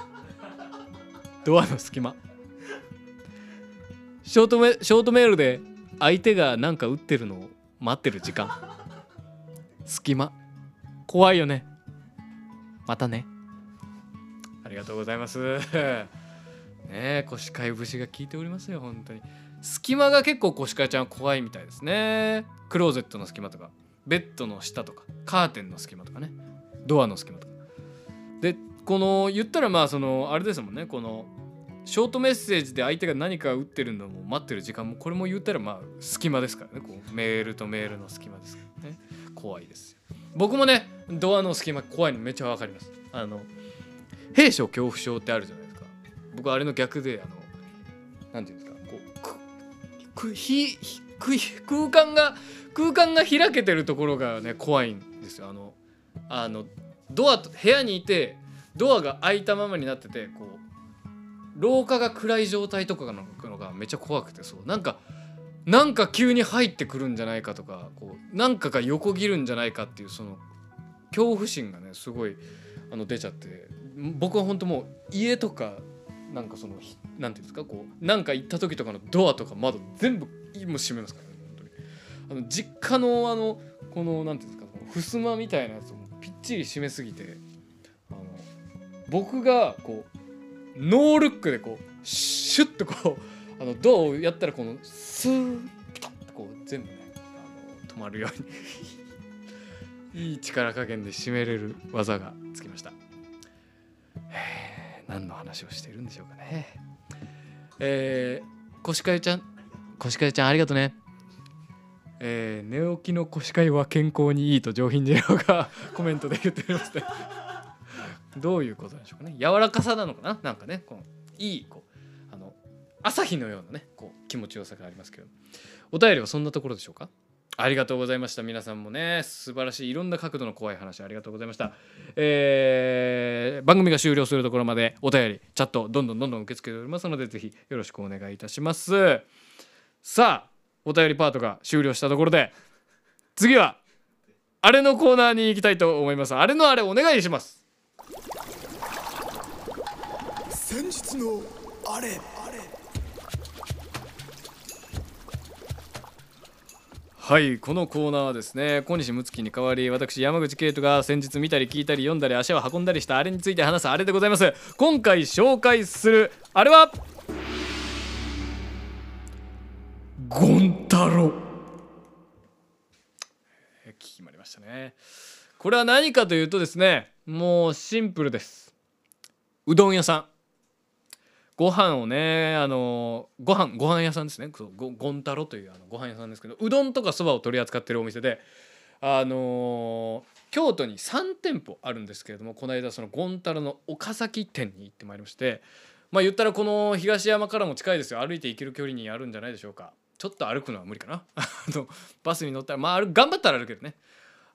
ドアの隙間。ショートメショートメールで相手がなんか打ってるのを待ってる時間。隙間。怖いよね。またね。ありがとうございます。ねえ腰飼い節が効いておりますよ本当に。隙間が結構腰飼いちゃんは怖いみたいですね。クローゼットの隙間とかベッドの下とかカーテンの隙間とかね。ドアの隙間とか。でこの言ったらまあそのあれですもんねこのショートメッセージで相手が何か打ってるのも待ってる時間もこれも言ったらまあ隙間ですからね。こうメールとメールの隙間ですからね。怖いです僕もねドアの隙間怖い。のめっちゃわかります。あの兵所恐怖症ってあるじゃないですか。僕あれの逆であのなんていうんですか。こうくくひ空間が空間が開けてるところがね怖いんですよ。あのあのドアと部屋にいてドアが開いたままになっててこう廊下が暗い状態とかのがめっちゃ怖くてそう。なんかなんか急に入ってくるんじゃないかとかこうなんかが横切るんじゃないかっていうその恐怖心がねすごいあの出ちゃって。僕は本当もう家とかなんかそのひなんていうんですかこうなんか行った時とかのドアとか窓全部もう閉めますからね本当に。あの実家のあのこのなんていうんですかこの襖みたいなやつをぴっちり閉めすぎてあの僕がこうノールックでこうシュッとこうあのドアをやったらこのスーッピタッとこう全部ねあの止まるようにいい力加減で締めれる技がつきました。何の話をしているんでしょうかね。えー、コシカユちゃん、コシカユちゃんありがとね。えー、寝起きのコシカユは健康にいいと上品次郎がコメントで言っておりますね。どういうことでしょうかね。柔らかさなのかな。なんかね、このいいこうあの朝日のようなねこう気持ちよさがありますけど。お便りはそんなところでしょうか。ありがとうございました。皆さんもね素晴らしいいろんな角度の怖い話ありがとうございました、えー番組が終了するところまでお便りチャットどんどんどんどん受け付けておりますのでぜひよろしくお願いいたします。さあお便りパートが終了したところで次はあれのコーナーに行きたいと思います。あれのあれお願いします。先日のあれ。あれはいこのコーナーはですね小西睦月に代わり私山口圭人が先日見たり聞いたり読んだり足を運んだりしたあれについて話すあれでございます。今回紹介するあれはゴン太郎。決まりましたね。これは何かというとですねもうシンプルです。うどん屋さん。ご飯をねあのご飯ご飯屋さんですね。ごゴン太郎というあのご飯屋さんですけどうどんとかそばを取り扱ってるお店であの京都に3店舗あるんですけれどもこの間そのゴン太郎の岡崎店に行ってまいりましてまあ言ったらこの東山からも近いですよ。歩いて行ける距離にあるんじゃないでしょうか。ちょっと歩くのは無理かな。あのバスに乗ったらまあ頑張ったら歩けるね。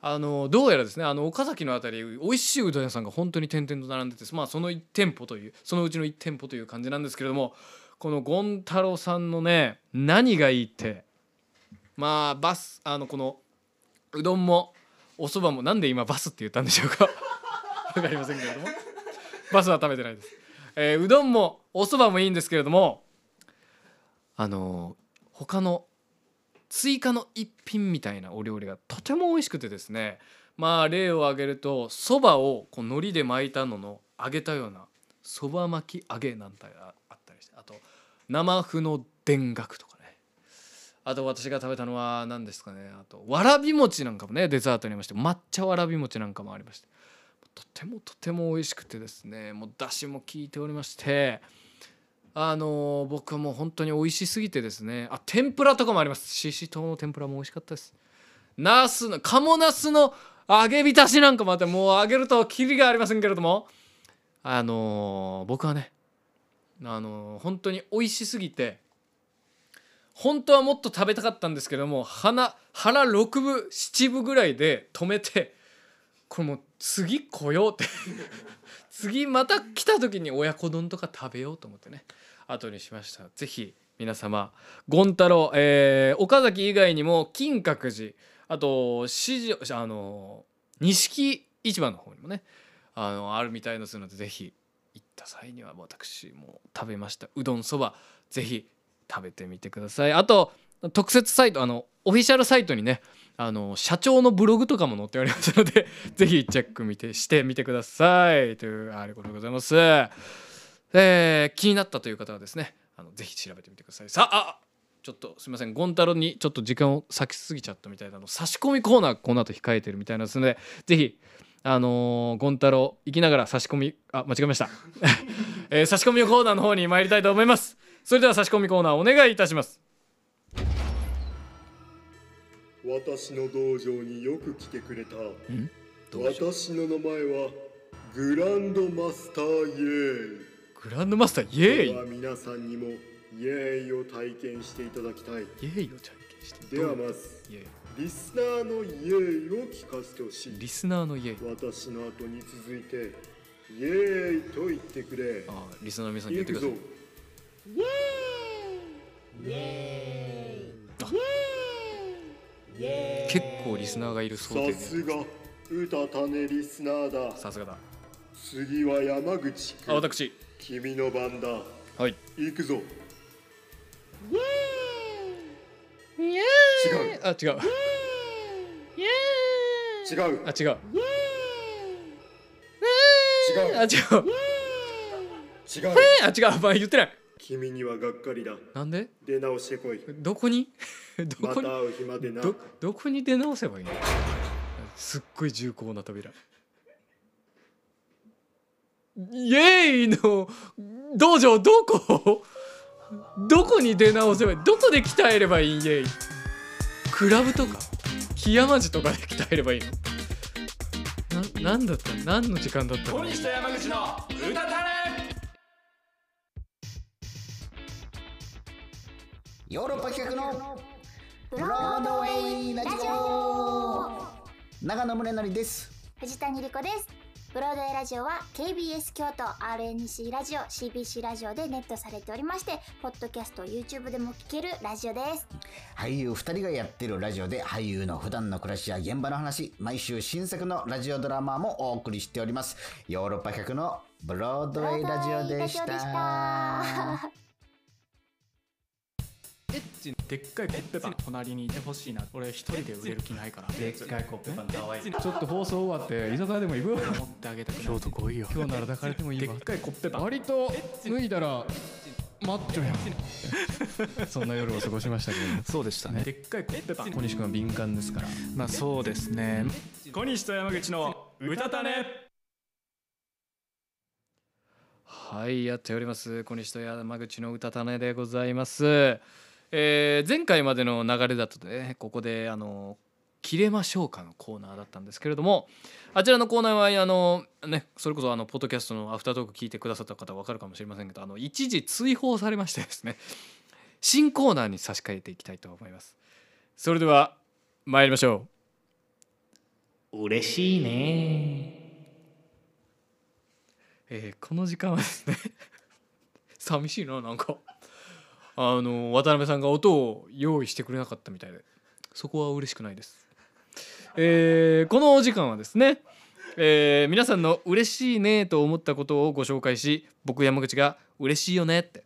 あのどうやらですねあの岡崎のあたり美味しいうどん屋さんが本当に点々と並んでてまあその1店舗というそのうちの1店舗という感じなんですけれどもこのゴン太郎さんのね何がいいってまあバスあのこのうどんもお蕎麦もなんで今バスって言ったんでしょうか。わかりませんけれども。バスは食べてないです、えーうどんもお蕎麦もいいんですけれどもあの他の追加の一品みたいなお料理がとても美味しくてですね。まあ例を挙げるとそばをこう海苔で巻いたのの揚げたようなそば巻き揚げなんてあったりしてあと生麩の田楽とかね。あと私が食べたのは何ですかね。あとわらび餅なんかもねデザートにありまして抹茶わらび餅なんかもありまして。とてもとても美味しくてですね。もうだしも効いておりまして。あの僕はもう本当に美味しすぎてですね。あ天ぷらとかもあります。ししとうの天ぷらも美味しかったです。ナスの鴨ナスの揚げ浸しなんかもあってもう揚げるとキリがありませんけれども。あの僕はねあのー本当に美味しすぎて本当はもっと食べたかったんですけども腹腹6分7分ぐらいで止めてこれもう次来ようって。次また来た時に親子丼とか食べようと思ってね。後にしました。ぜひ皆様。権太郎、えー岡崎以外にも金閣寺あと四条あの錦市場の方にもねあのあるみたいですのでぜひ行った際には私も食べました。うどんそばぜひ食べてみてください。あと特設サイトあのオフィシャルサイトにねあの社長のブログとかも載っておりますのでぜひチェック見てしてみてください。というありがとうございます、えー気になったという方はですねあのぜひ調べてみてください。さああちょっとすみません。ゴン太郎にちょっと時間を割きすぎちゃったみたいなの差し込みコーナーこの後控えてるみたいなんですのでぜひあのー、ゴン太郎行きながら差し込みあ間違えました、えー差し込みコーナーの方に参りたいと思います。それでは差し込みコーナーお願いいたします。私の道場によく来てくれた。私の名前はグランドマスターイエーイグランドマスターイエーイ。では皆さんにもイエーイを体験していただきたい。イエーイを体験してではまずイエーイ。リスナーのイエーイを聞かせてほしい。リスナーのイエーイ。私の後に続いてイエーイと言ってくれ。あーリスナーの皆さんに言ってください。行くぞ。結構リスナーがいる想定さすが歌種リスナーだ。さすがだ。次は山口あ君私君の番だ。はい。行くぞ。違う。あ違う。違う。あ違う。違う。あ違う。違う。あ違う。まあ言ってない。君にはがっかりだ。なんで？出直してこい。どこに？どこに？また会う日までな。どどこに出直せばいいの？すっごい重厚な扉イエーイの道場どこ？どこに出直せばいい？どこで鍛えればいい？イエーイ。クラブとか？木山寺とかで鍛えればいいの？ななんだった？何の時間だったの？小西と山口の歌たれ。ヨーロッパ企画のブロードウェイラジオ。長野宗則です。藤谷莉子ですブロードウェイラジオは KBS 京都 RNC ラジオ CBC ラジオでネットされておりましてポッドキャスト YouTube でも聞けるラジオです。俳優2人がやってるラジオで俳優の普段の暮らしや現場の話毎週新作のラジオドラマもお送りしております。ヨーロッパ企画のブロードウェイラジオでしブロードウェイラジオでっかいコッペパン隣にいてほしいな。俺一人で売れる気ないから。でっかいコッペパンかわいい。ちょっと放送終わって居酒屋でも行く持ってあげたくな京都来いよ。今日なら抱かれてもいいわ。でっかいコッペパン。割と脱いだらマッチョやん。そんな夜を過ごしましたけどそうでしたね。でっかいコッペパン。小西君は敏感ですから。まあそうですね。小西と山口の歌たね。はいやっております。小西と山口の歌種でございます、えー前回までの流れだとねここであの切れましょうかのコーナーだったんですけれどもあちらのコーナーはあのねそれこそあのポッドキャストのアフタートーク聞いてくださった方は分かるかもしれませんけどあの一時追放されましてですね新コーナーに差し替えていきたいと思います。それでは参りましょう。嬉しいね。えーこの時間はですね 寂しいななんかあの渡辺さんが音を用意してくれなかったみたいで。そこは嬉しくないです、えーこのお時間はですね、えー皆さんの嬉しいねと思ったことをご紹介し僕山口が嬉しいよねって。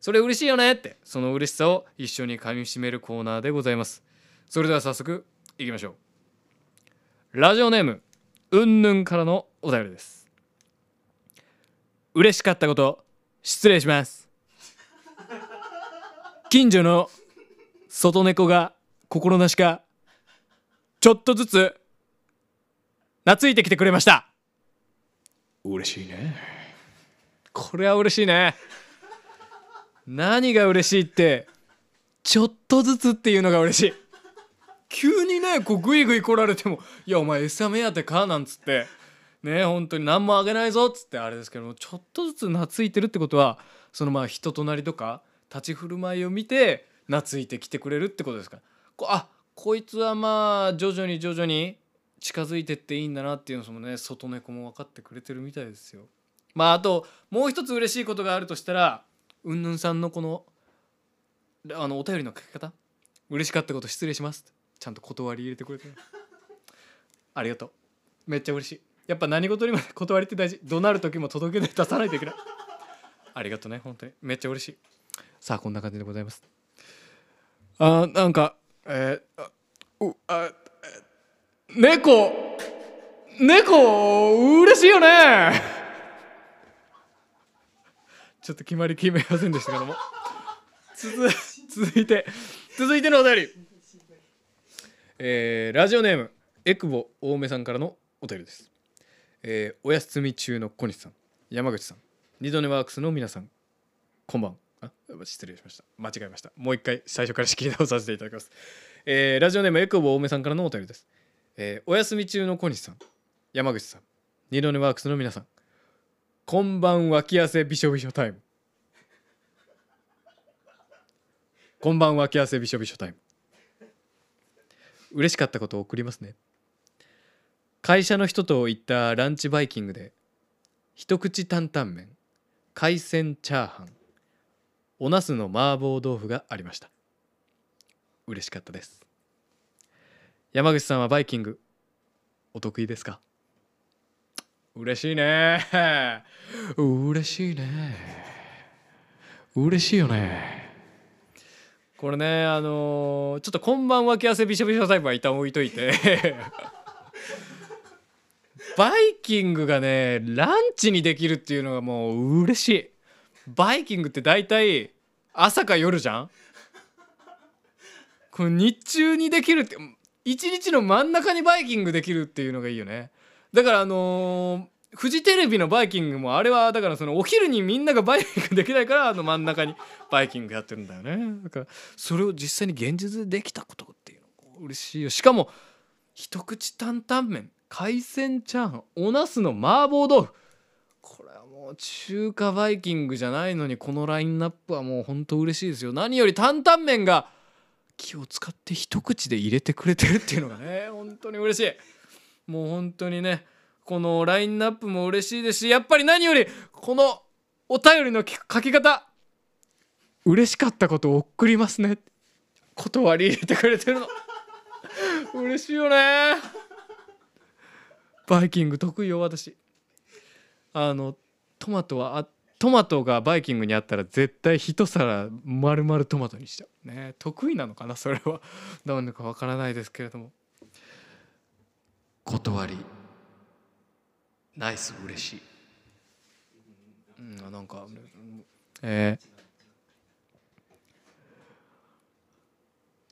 それ嬉しいよねって。その嬉しさを一緒に噛みしめるコーナーでございます。それでは早速いきましょう。ラジオネームうんぬんからのお便りです。嬉しかったこと失礼します。近所の外猫が心なしかちょっとずつ懐いてきてくれました。嬉しいね。これは嬉しいね。何が嬉しいってちょっとずつっていうのが嬉しい。急にねこうグイグイ来られても「いやお前餌目当てか?」なんつって。ね本当に何もあげないぞっつってあれですけどもちょっとずつ懐いてるってことはそのまあ人となりとか立ち振る舞いを見て懐いてきてくれるってことですか？こあこいつはまあ徐々に徐々に近づいてっていいんだなっていうのもね外猫も分かってくれてるみたいですよ。まああともう一つ嬉しいことがあるとしたらうんぬんさんのこのあのお便りの書き方？嬉しかったこと失礼しますちゃんと断り入れてくれてありがとう。めっちゃ嬉しい。やっぱ何事にも断りって大事。怒鳴る時も届け出出さないといけない。ありがとうね本当に。めっちゃ嬉しい。さあこんな感じでございます。あなんかえー、あうあ猫猫嬉しいよね。ちょっと決まり決めませんでしたけども。続続いて続いてのお便り。えーラジオネームエクボ大梅さんからのお便りです、えーお休み中の小西さん山口さん二度寝ワークスの皆さんこんばん。あ失礼しました。間違えました。もう一回最初から仕切り直させていただきます、えーラジオネームエクボ大梅さんからのお便りです、えーお休み中の小西さん山口さん二度寝ワークスの皆さんこんばん脇汗びしょびしょタイム。こんばん脇汗びしょびしょタイム。嬉しかったことを送りますね。会社の人と行ったランチバイキングで一口担々麺海鮮チャーハン。お茄子の麻婆豆腐がありました。嬉しかったです。山口さんはバイキングお得意ですか？嬉しいね。嬉しいね。嬉しいよね。これねあのーちょっと今晩脇汗びしょびしょタイプは一旦置いといて。バイキングがねランチにできるっていうのがもう嬉しいバイキングって大体朝か夜じゃん？これ日中にできるって一日の真ん中にバイキングできるっていうのがいいよね。だからあのーフジテレビのバイキングもあれはだからそのお昼にみんながバイキングできないからあの真ん中にバイキングやってるんだよね。だからそれを実際に現実でできたことっていうの嬉しい。よしかも一口担々麺海鮮チャーハンお茄子の麻婆豆腐。これ中華バイキングじゃないのにこのラインナップはもう本当嬉しいですよ。何より担々麺が気を使って一口で入れてくれてるっていうのがね本当に嬉しいもう本当にねこのラインナップも嬉しいです。しやっぱり何よりこのお便りの書き方嬉しかったことを送りますね。断り入れてくれてるの。嬉しいよね。バイキング得意よ私。あのトマトはあトマトがバイキングにあったら絶対一皿丸々トマトにしちゃう。ね得意なのかなそれは。どうなのかわからないですけれども。断り。ナイス嬉しい。うんなんかえー。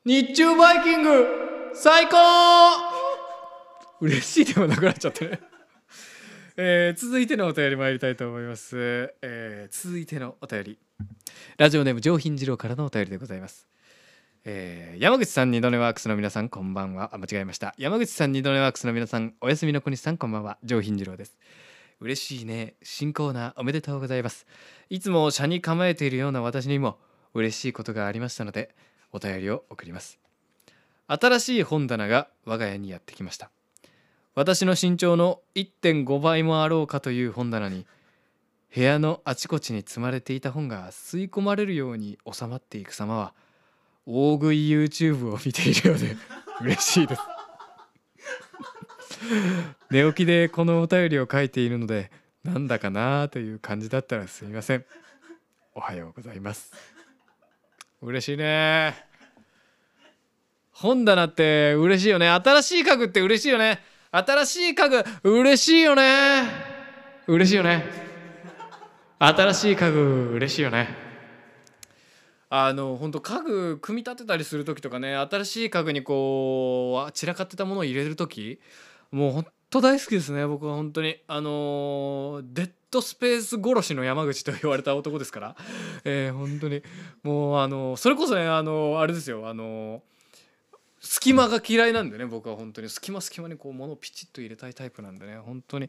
日中バイキング最高！嬉しいでもなくなっちゃってねえー続いてのお便り参りたいと思います、えー続いてのお便り。ラジオネーム上品次郎からのお便りでございます。えー山口さん二度寝ワークスの皆さんこんばんは。あ間違えました。山口さん二度寝ワークスの皆さんおやすみの小西さんこんばんは。上品次郎です。嬉しいね。新コーナーおめでとうございます。いつも車に構えているような私にも嬉しいことがありましたのでお便りを送ります。新しい本棚が我が家にやってきました。私の身長の1.5倍もあろうかという本棚に部屋のあちこちに積まれていた本が吸い込まれるように収まっていく様は大食い YouTube を見ているようで 嬉しいです。寝起きでこのお便りを書いているのでなんだかなという感じだったらすみません。おはようございます。嬉しいね。本棚って嬉しいよね。新しい家具って嬉しいよね。新しい家具嬉しいよね。嬉しいよね。新しい家具嬉しいよね。あの本当家具組み立てたりする時とかね新しい家具にこう散らかってたものを入れる時もう本当大好きですね僕は本当に。あのデッドスペース殺しの山口と言われた男ですから、えー本当に。もうあのそれこそねあのあれですよあの隙間が嫌いなんでね僕は本当に。隙間隙間にこう物をピチッと入れたいタイプなんでね。本当に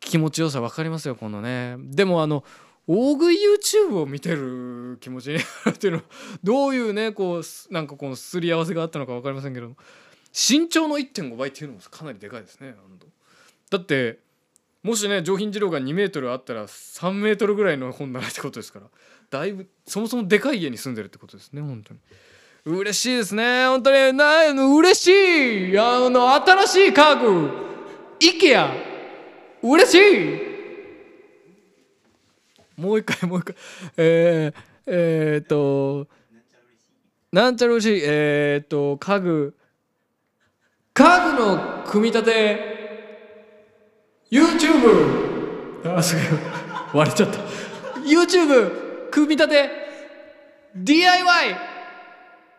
気持ちよさ分かりますよこのね。でもあの大食い YouTube を見てる気持ちになるっていうのはどういうねこうなんかこのすり合わせがあったのか分かりませんけど。身長の1.5倍っていうのもかなりでかいですねだってもしね上品二郎が2メートルあったら3メートルぐらいの本棚ってことですからだいぶそもそもでかい家に住んでるってことですね本当に。嬉しいですね。本当に。な嬉しい。あの新しい家具。IKEA 嬉しい。もう一回もう一回。えー、えー、っとなんちゃら嬉しい。えー、っと家具。家具の組み立て。YouTube あすごい。割れちゃった。YouTube 組み立て。DIY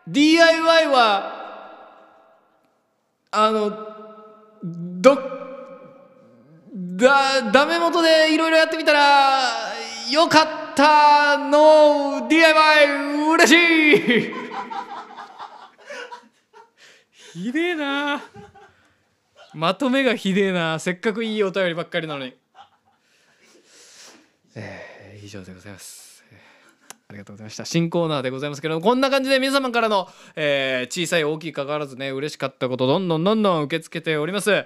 DIY はあのどだダメ元でいろいろやってみたらよかったの DIY 嬉しい。ひでえな。まとめがひでえな。せっかくいいお便りばっかりなのに。えー、以上でございます、ありがとうございました。新コーナーでございますけどもこんな感じで皆様からの、えー小さい大きい関わらずね嬉しかったことどんどんどんどん受け付けております。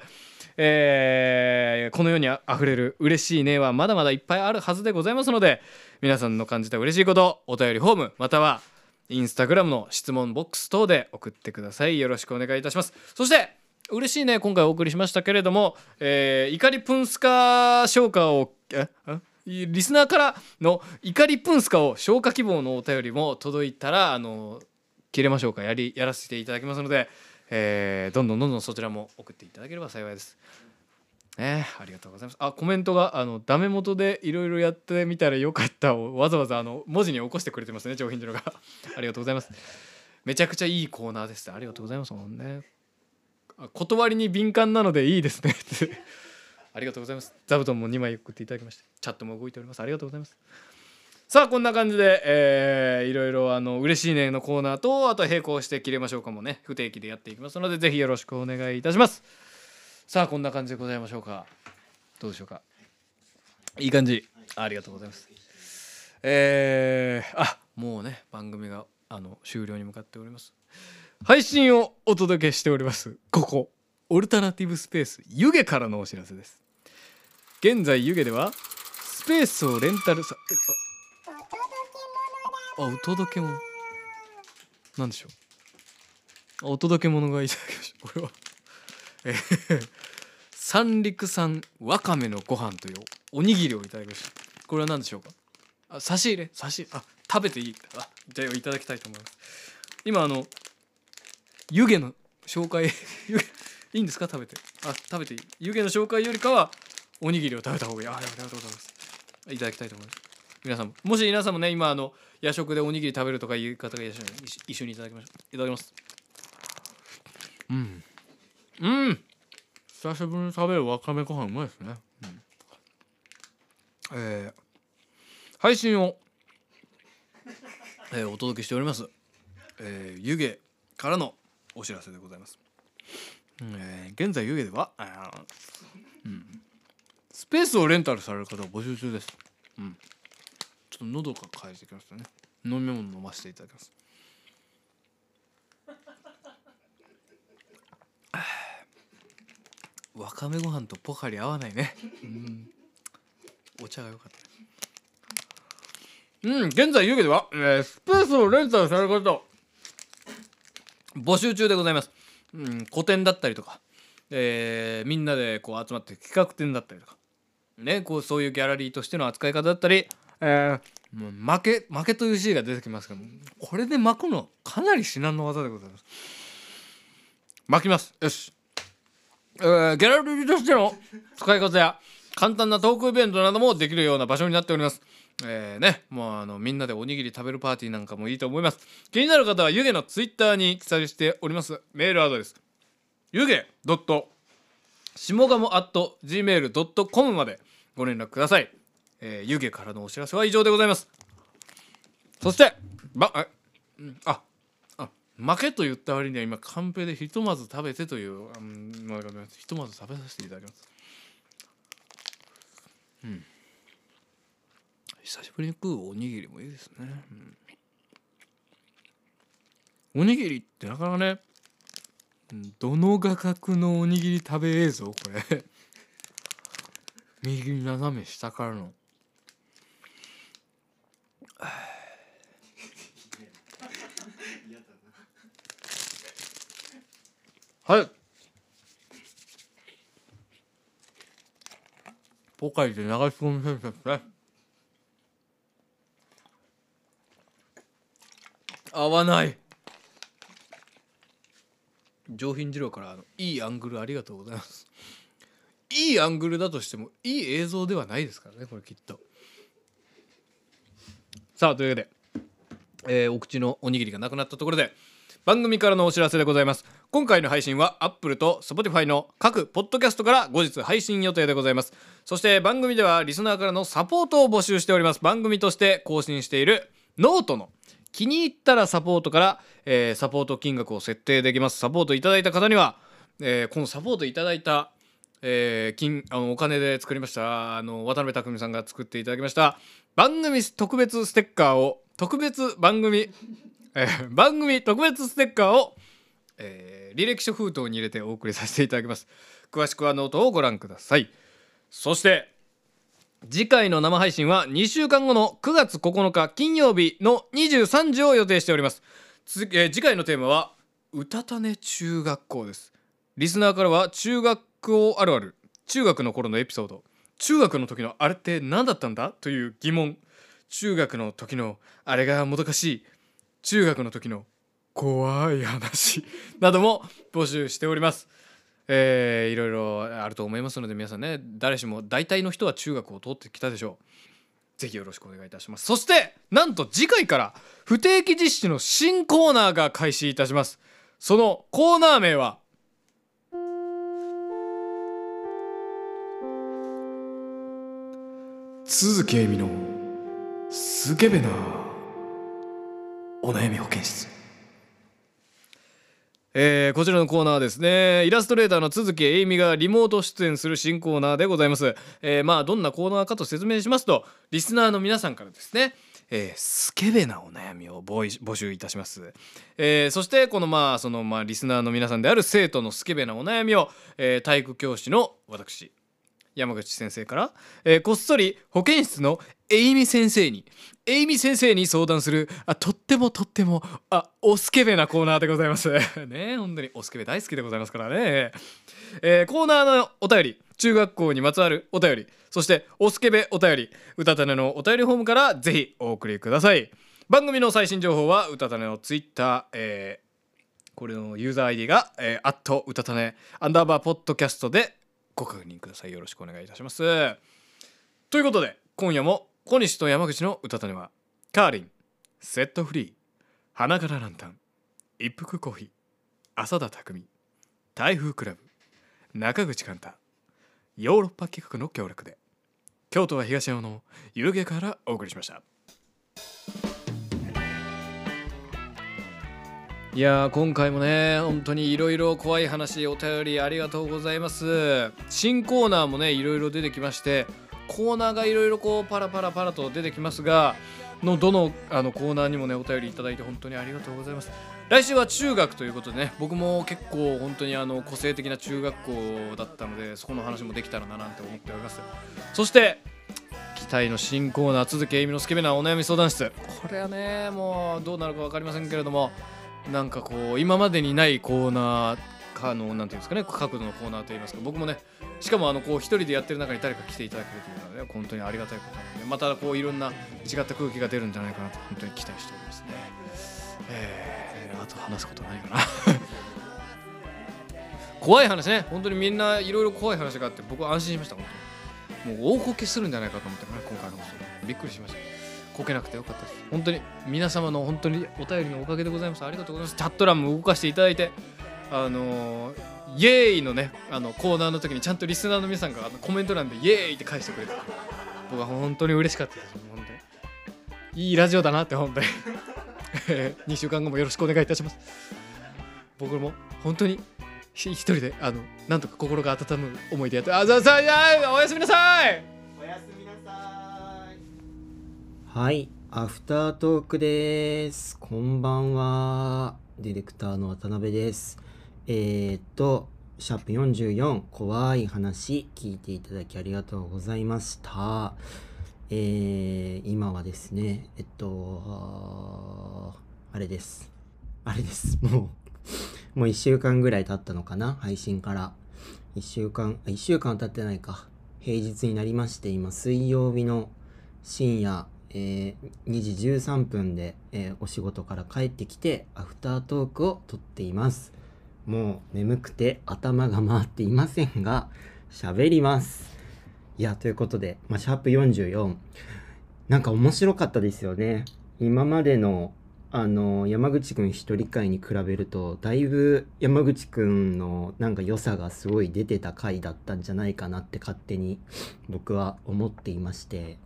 えーこの世にあ溢れる嬉しいねはまだまだいっぱいあるはずでございますので皆さんの感じた嬉しいことお便りフォームまたはインスタグラムの質問ボックス等で送ってください。よろしくお願いいたします。そして嬉しいね今回お送りしましたけれども、えー怒りプンスカ消化をえあリスナーからの怒りプンスカを消化希望のお便りも届いたらあの切れましょうかやりやらせていただきますので、えーどんどんどんどんそちらも送っていただければ幸いです。ね、ありがとうございます。あコメントがあのダメ元でいろいろやってみたらよかったをわざわざあの文字に起こしてくれてますね上品次郎が ありがとうございます。めちゃくちゃいいコーナーです。ありがとうございます。もんね。あ断りに敏感なのでいいですねってありがとうございます。座布団も2枚送っていただきまして、チャットも動いております。ありがとうございます。さあこんな感じで、えーいろいろあの嬉しいねのコーナーとあと並行して切れましょうかもね。不定期でやっていきますのでぜひよろしくお願いいたします。さあこんな感じでございましょうか。どうでしょうか。いい感じ。ありがとうございます。えー、あもうね番組があの終了に向かっております。配信をお届けしております。ここ。オルタナティブスペース湯気からのお知らせです。現在湯気ではスペースをレンタルさあお届け物なんでしょう。あお届け物がいただきました。これは。えー三陸産わかめのご飯というおにぎりをいただきました。これは何でしょうか。あ差し入れ。差しあ食べていいあじゃあいただきたいと思います。今あの湯気の紹介。湯気いいんですか？食べて。あ食べていい。湯気の紹介よりかはおにぎりを食べた方がいい。あありがとうございます。いただきたいと思います。皆さんも。もし皆さんもね今あの夜食でおにぎり食べるとかいう方がいらっしゃるので一緒一緒にいただきましょう。いただきます。うん。うん。久しぶりに食べるわかめご飯うまいですね、うん。えー配信を、えーお届けしております、えー湯気からのお知らせでございます、えー現在湯気ではうんスペースをレンタルされる方を募集中です。うん。ちょっと喉が渇いてきましたね。飲み物飲ませていただきます。わかめご飯とポカリ合わないね。うん。お茶が良かった。うん、現在湯気では、えースペースをレンタルされる方募集中でございます。うん、個展だったりとか、えーみんなでこう集まって企画展だったりとか、ね、こうそういうギャラリーとしての扱い方だったり、えーもう負け負けというシーンが出てきますけどこれで巻くのかなり至難の技でございます。巻きます。よし、えーギャラリーとしての使い方や簡単なトークイベントなどもできるような場所になっております。えーねもうあのみんなでおにぎり食べるパーティーなんかもいいと思います。気になる方は湯気のツイッターに記載しております。メールアドレス湯気ドット下鴨 at gmail.com までご連絡ください、えー、湯気からのお知らせは以上でございます。そしてばえうんああ負けと言った割には今カンペでひとまず食べてといううんまあひとまず食べさせていただきます。うん。久しぶりに食うおにぎりもいいですね、うん。おにぎりってなかなかねどの画角のおにぎり食べ映像これ。右斜め下からの。はい。ポカリで流し込み先生ですね。合わない。上品二郎からあのいいアングルありがとうございます。いいアングルだとしてもいい映像ではないですからねこれきっと。さあというわけで、えーお口のおにぎりがなくなったところで番組からのお知らせでございます。今回の配信は Apple と Spotify の各ポッドキャストから後日配信予定でございます。そして番組ではリスナーからのサポートを募集しております。番組として更新しているノートの気に入ったらサポートから、えーサポート金額を設定できます。サポートいただいた方には、えーこのサポートいただいたえー金あのお金で作りましたあの渡辺匠さんが作っていただきました番組特別ステッカーを特別番組、えー番組特別ステッカーを、えー履歴書封筒に入れてお送りさせていただきます。詳しくはノートをご覧ください。そして次回の生配信は2週間後の9月9日金曜日の23時を予定しております、えー次回のテーマはうたたね中学校です。リスナーからは中学校あるある中学の頃のエピソード中学の時のあれって何だったんだ？という疑問。中学の時のあれがもどかしい中学の時の怖い話なども募集しております。えーいろいろあると思いますので皆さんね誰しも大体の人は中学を通ってきたでしょう。ぜひよろしくお願いいたします。そしてなんと次回から不定期実施の新コーナーが開始いたします。そのコーナー名は鈴木恵美のスケベなお悩み保健室。えーこちらのコーナーはですねイラストレーターの都築栄美がリモート出演する新コーナーでございます、えーまあどんなコーナーかと説明しますとリスナーの皆さんからですねえースケベなお悩みを募集募集いたします、えーそしてこのまあそのまあリスナーの皆さんである生徒のスケベなお悩みを、えー体育教師の私山口先生から、えーこっそり保健室のエイミ先生にエイミ先生に相談するあとってもとってもあおスケベなコーナーでございます。ね本当におスケベ大好きでございますからね、えーコーナーのお便り中学校にまつわるお便りそしておスケベお便りうたたねのお便りフォームからぜひお送りください。番組の最新情報はうたたねのツイッター、えーこれのユーザー ID が、えー、アットうたたねアンダーバーポッドキャストでご確認ください。よろしくお願いいたします。ということで今夜も小西と山口の歌種はカーリンセットフリー花柄ランタン一服コーヒー浅田匠台風クラブ中口寛太ヨーロッパ企画の協力で京都は東山の湯気からお送りしました。いやー今回もね本当にいろいろ怖い話お便りありがとうございます。新コーナーもねいろいろ出てきましてコーナーがいろいろこうパラパラパラと出てきますがのどのあのコーナーにもねお便りいただいて本当にありがとうございます。来週は中学ということでね僕も結構本当にあの個性的な中学校だったのでそこの話もできたらななんて思っております。そして期待の新コーナー続きえみのスケベなお悩み相談室。これはねもうどうなるか分かりませんけれどもなんかこう今までにないコーナーかのなんていうんですかね角度のコーナーといいますか僕もねしかもあのこう一人でやってる中に誰か来ていただけるというのはね本当にありがたいことなのでまたこういろんな違った空気が出るんじゃないかなと本当に期待しておりますね。えー、あと話すことないかな。怖い話ね。本当にみんないろいろ怖い話があって僕は安心しました本当に。もう大こけするんじゃないかと思ってね今回の放送びっくりしました。こけなくてよかったです。本当に皆様の本当にお便りのおかげでございます。ありがとうございます。チャット欄も動かしていただいてあのイエーイのねあのコーナーの時にちゃんとリスナーの皆さんがあのコメント欄でイエーイって返してくれて僕は本当に嬉しかったです。本当に。いいラジオだなって本当に。2週間後もよろしくお願いいたします。僕も本当にひ一人であのなんとか心が温む思いでやってあざさあおやすみなさいおやすみなさい。はい、アフタートークです。こんばんは。ディレクターの渡辺です。えー、っと、シャープ44、怖い話、聞いていただきありがとうございました。えー、今はですね、えっと、あれです。あれです。もう、もう1週間ぐらい経ったのかな？配信から。1週間、1週間経ってないか。平日になりまして、今、水曜日の深夜、えー2時13分で、えーお仕事から帰ってきてアフタートークを撮っています。もう眠くて頭が回っていませんが喋ります。いやということで、まあ、シャープ44なんか面白かったですよね。今までのあの山口くん一人会に比べるとだいぶ山口くんのなんか良さがすごい出てた回だったんじゃないかなって勝手に僕は思っていまして。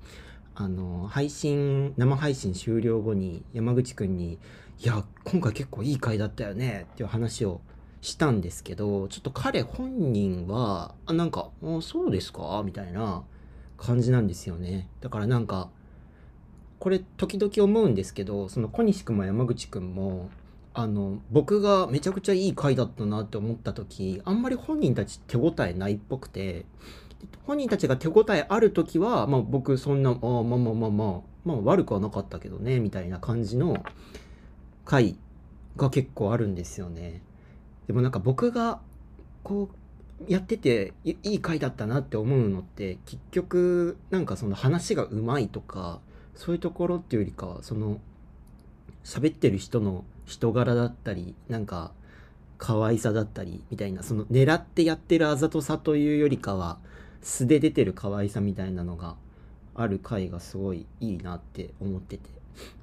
あの配信生配信終了後に山口くんに「いや今回結構いい回だったよね」っていう話をしたんですけどちょっと彼本人はあなんか「あそうですか?」みたいな感じなんですよねだからなんかこれ時々思うんですけどその小西くんも山口くんもあの僕がめちゃくちゃいい回だったなって思った時あんまり本人たち手応えないっぽくて本人たちが手応えある時は、まあ、僕そんなあまあまあまあまあまあ悪くはなかったけどねみたいな感じの回が結構あるんですよね。でもなんか僕がこうやってていいい回だったなって思うのって結局なんかその話がうまいとかそういうところっていうよりかはその喋ってる人の人柄だったりなんか可愛さだったりみたいなその狙ってやってるあざとさというよりかは素で出てる可愛さみたいなのがある回がすごいいいなって思ってて。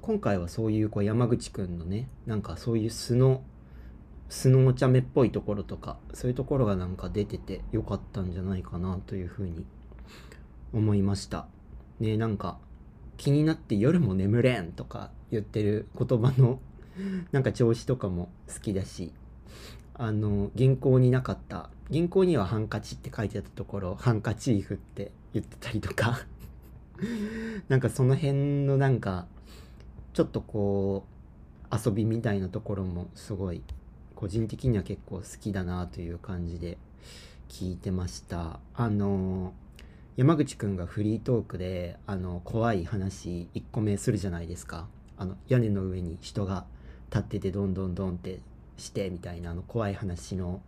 今回はそういうこう山口くんのねなんかそういう素の素のお茶目っぽいところとかそういうところがなんか出ててよかったんじゃないかなというふうに思いました。ねなんか気になって夜も眠れんとか言ってる言葉のなんか調子とかも好きだしあの原稿になかった。原稿にはハンカチって書いてあったところハンカチーフって言ってたりとか。なんかその辺のなんかちょっとこう遊びみたいなところもすごい個人的には結構好きだなという感じで聞いてました。あの山口くんがフリートークであの怖い話1個目するじゃないですか。あの屋根の上に人が立っててどんどんどんってしてみたいなあの怖い話の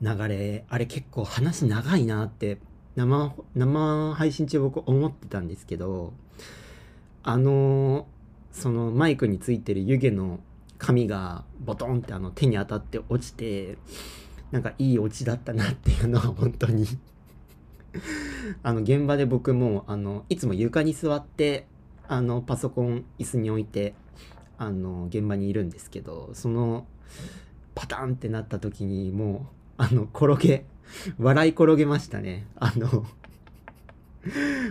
流れあれ結構話長いなって生生配信中僕思ってたんですけどあのそのマイクについてる湯気の紙がボトンってあの手に当たって落ちてなんかいいオチだったなっていうのは 本当に。あの現場で僕もあのいつも床に座ってあのパソコン椅子に置いてあの現場にいるんですけどそのパタンってなった時にもうあの転げ笑い転げましたね。あの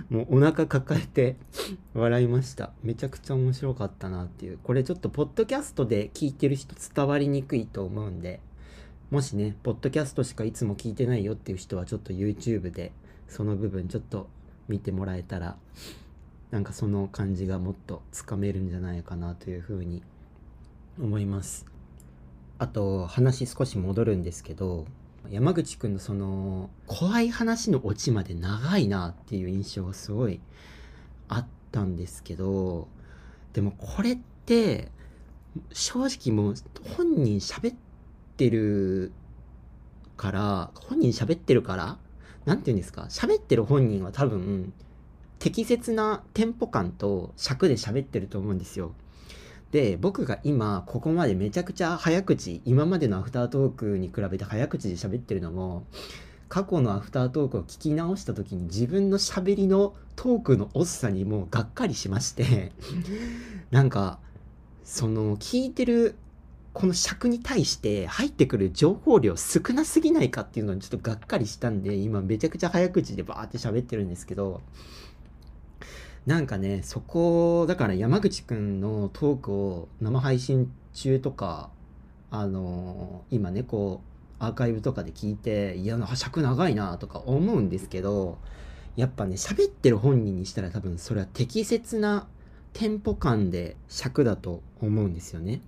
もうお腹抱えて笑いました。めちゃくちゃ面白かったなっていう。これちょっとポッドキャストで聞いてる人伝わりにくいと思うんでもしねポッドキャストしかいつも聞いてないよっていう人はちょっと YouTube でその部分ちょっと見てもらえたらなんかその感じがもっとつかめるんじゃないかなというふうに思います。あと話少し戻るんですけど山口くんのその怖い話のオチまで長いなっていう印象がすごいあったんですけどでもこれって正直もう本人喋ってるから本人喋ってるから何て言うんですか？喋ってる本人は多分適切なテンポ感と尺で喋ってると思うんですよ。で僕が今ここまでめちゃくちゃ早口今までのアフタートークに比べて早口で喋ってるのも過去のアフタートークを聞き直した時に自分の喋りのトークの遅さにもうがっかりしましてなんかその聞いてるこの尺に対して入ってくる情報量少なすぎないかっていうのにちょっとがっかりしたんで今めちゃくちゃ早口でバーって喋ってるんですけどなんかねそこだから山口くんのトークを生配信中とかあの今ねこうアーカイブとかで聞いていや尺長いなとか思うんですけどやっぱね喋ってる本人にしたら多分それは適切なテンポ感で尺だと思うんですよね。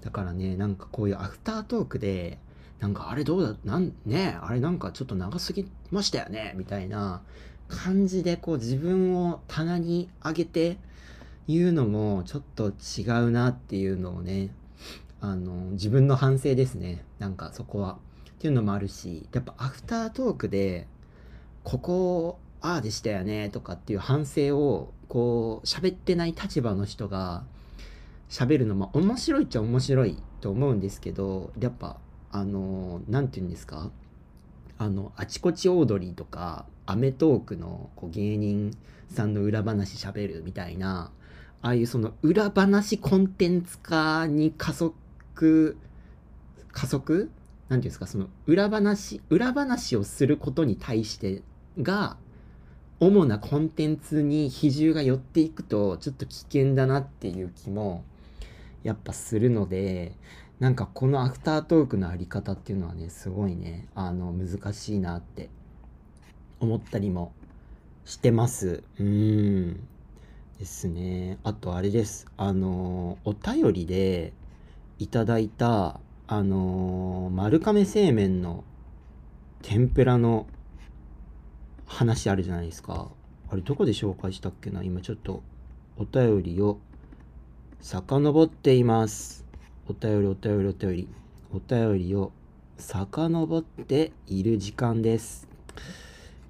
だからねなんかこういうアフタートークでなんかあれどうだなんねあれなんかちょっと長すぎましたよねみたいな感じでこう自分を棚に上げて言うのもちょっと違うなっていうのをねあの自分の反省ですね。なんかそこはっていうのもあるしやっぱアフタートークでここああでしたよねとかっていう反省をこう喋ってない立場の人が喋るのも面白いっちゃ面白いと思うんですけどやっぱあの何て言うんですか？あのあちこちオードリーとかアメトーークのこう芸人さんの裏話しゃべるみたいなああいうその裏話コンテンツ化に加速加速？なんていうんですか？その裏話裏話をすることに対してが主なコンテンツに比重が寄っていくとちょっと危険だなっていう気もやっぱするのでなんかこのアフタートークのあり方っていうのはねすごいねあの難しいなって思ったりもしてます。うん。ですね。あとあれです。あのお便りでいただいたあの丸亀製麺の天ぷらの話あるじゃないですか。あれどこで紹介したっけな？今ちょっとお便りを遡っています。お便りお便りお便り。お便りを遡っている時間です。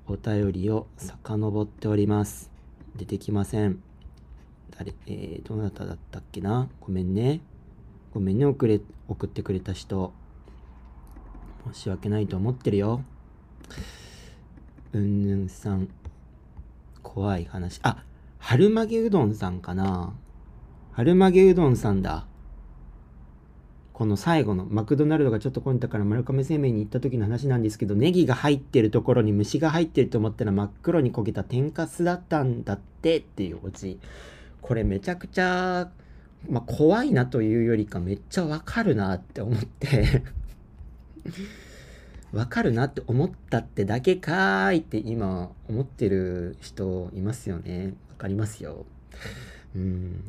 お便りを遡っております。出てきません。誰えー、どなただったっけな？ごめんね。ごめんね。送れ送ってくれた人。申し訳ないと思ってるよ。うんぬんさん。怖い話。あ春曲げうどんさんかな。春曲げうどんさんだ。この最後のマクドナルドがちょっと混んだから丸亀製麺に行った時の話なんですけどネギが入ってるところに虫が入ってると思ったら真っ黒に焦げた天かすだったんだってっていうオチこれめちゃくちゃ、まあ、怖いなというよりかめっちゃわかるなって思って。わかるなって思ったってだけかーいって今思ってる人いますよね。わかりますよ。うん。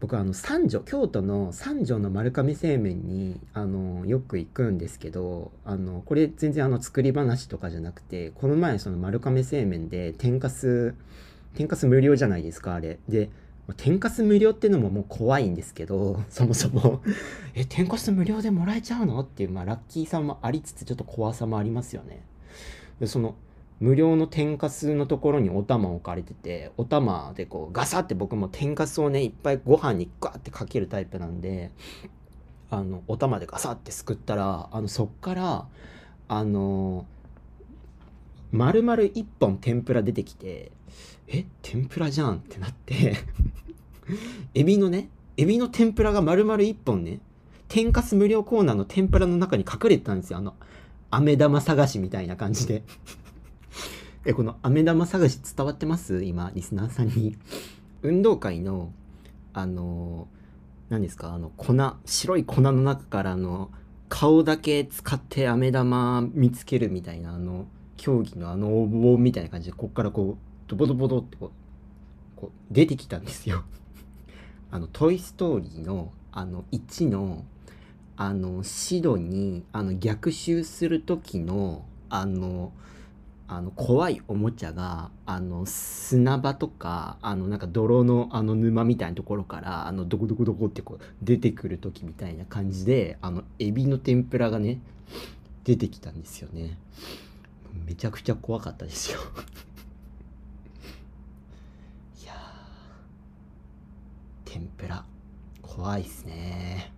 僕はあの三条京都の三条の丸亀製麺にあのよく行くんですけどあのこれ全然あの作り話とかじゃなくてこの前その丸亀製麺で天かす天かす無料じゃないですかあれ。で天かす無料ってのももう怖いんですけど そもそも。え天かす無料でもらえちゃうの？っていうまあラッキーさもありつつちょっと怖さもありますよね。でその無料の天かすのところにお玉置かれててお玉でこうガサって僕も天かすをねいっぱいご飯にガーってかけるタイプなんであのお玉でガサってすくったらあのそっからあの丸々1本天ぷら出てきてえ天ぷらじゃんってなって エビのねエビの天ぷらが丸々1本ね天かす無料コーナーの天ぷらの中に隠れてたんですよ。あの飴玉探しみたいな感じで。えこの飴玉探し伝わってます？今リスナーさんに。運動会のあの何ですか？あの粉白い粉の中からの顔だけ使って飴玉見つけるみたいなあの競技のあの応募みたいな感じでこっからこうドボドボドってこうこう出てきたんですよ。あの「トイ・ストーリーの」あの1のあのシドにあの逆襲する時のあのあの怖いおもちゃがあの砂場とかあのなんか泥のあの沼みたいなところからあのドコドコドコってこう出てくる時みたいな感じであのエビの天ぷらがね出てきたんですよね。めちゃくちゃ怖かったですよ。いや天ぷら。怖いっすね。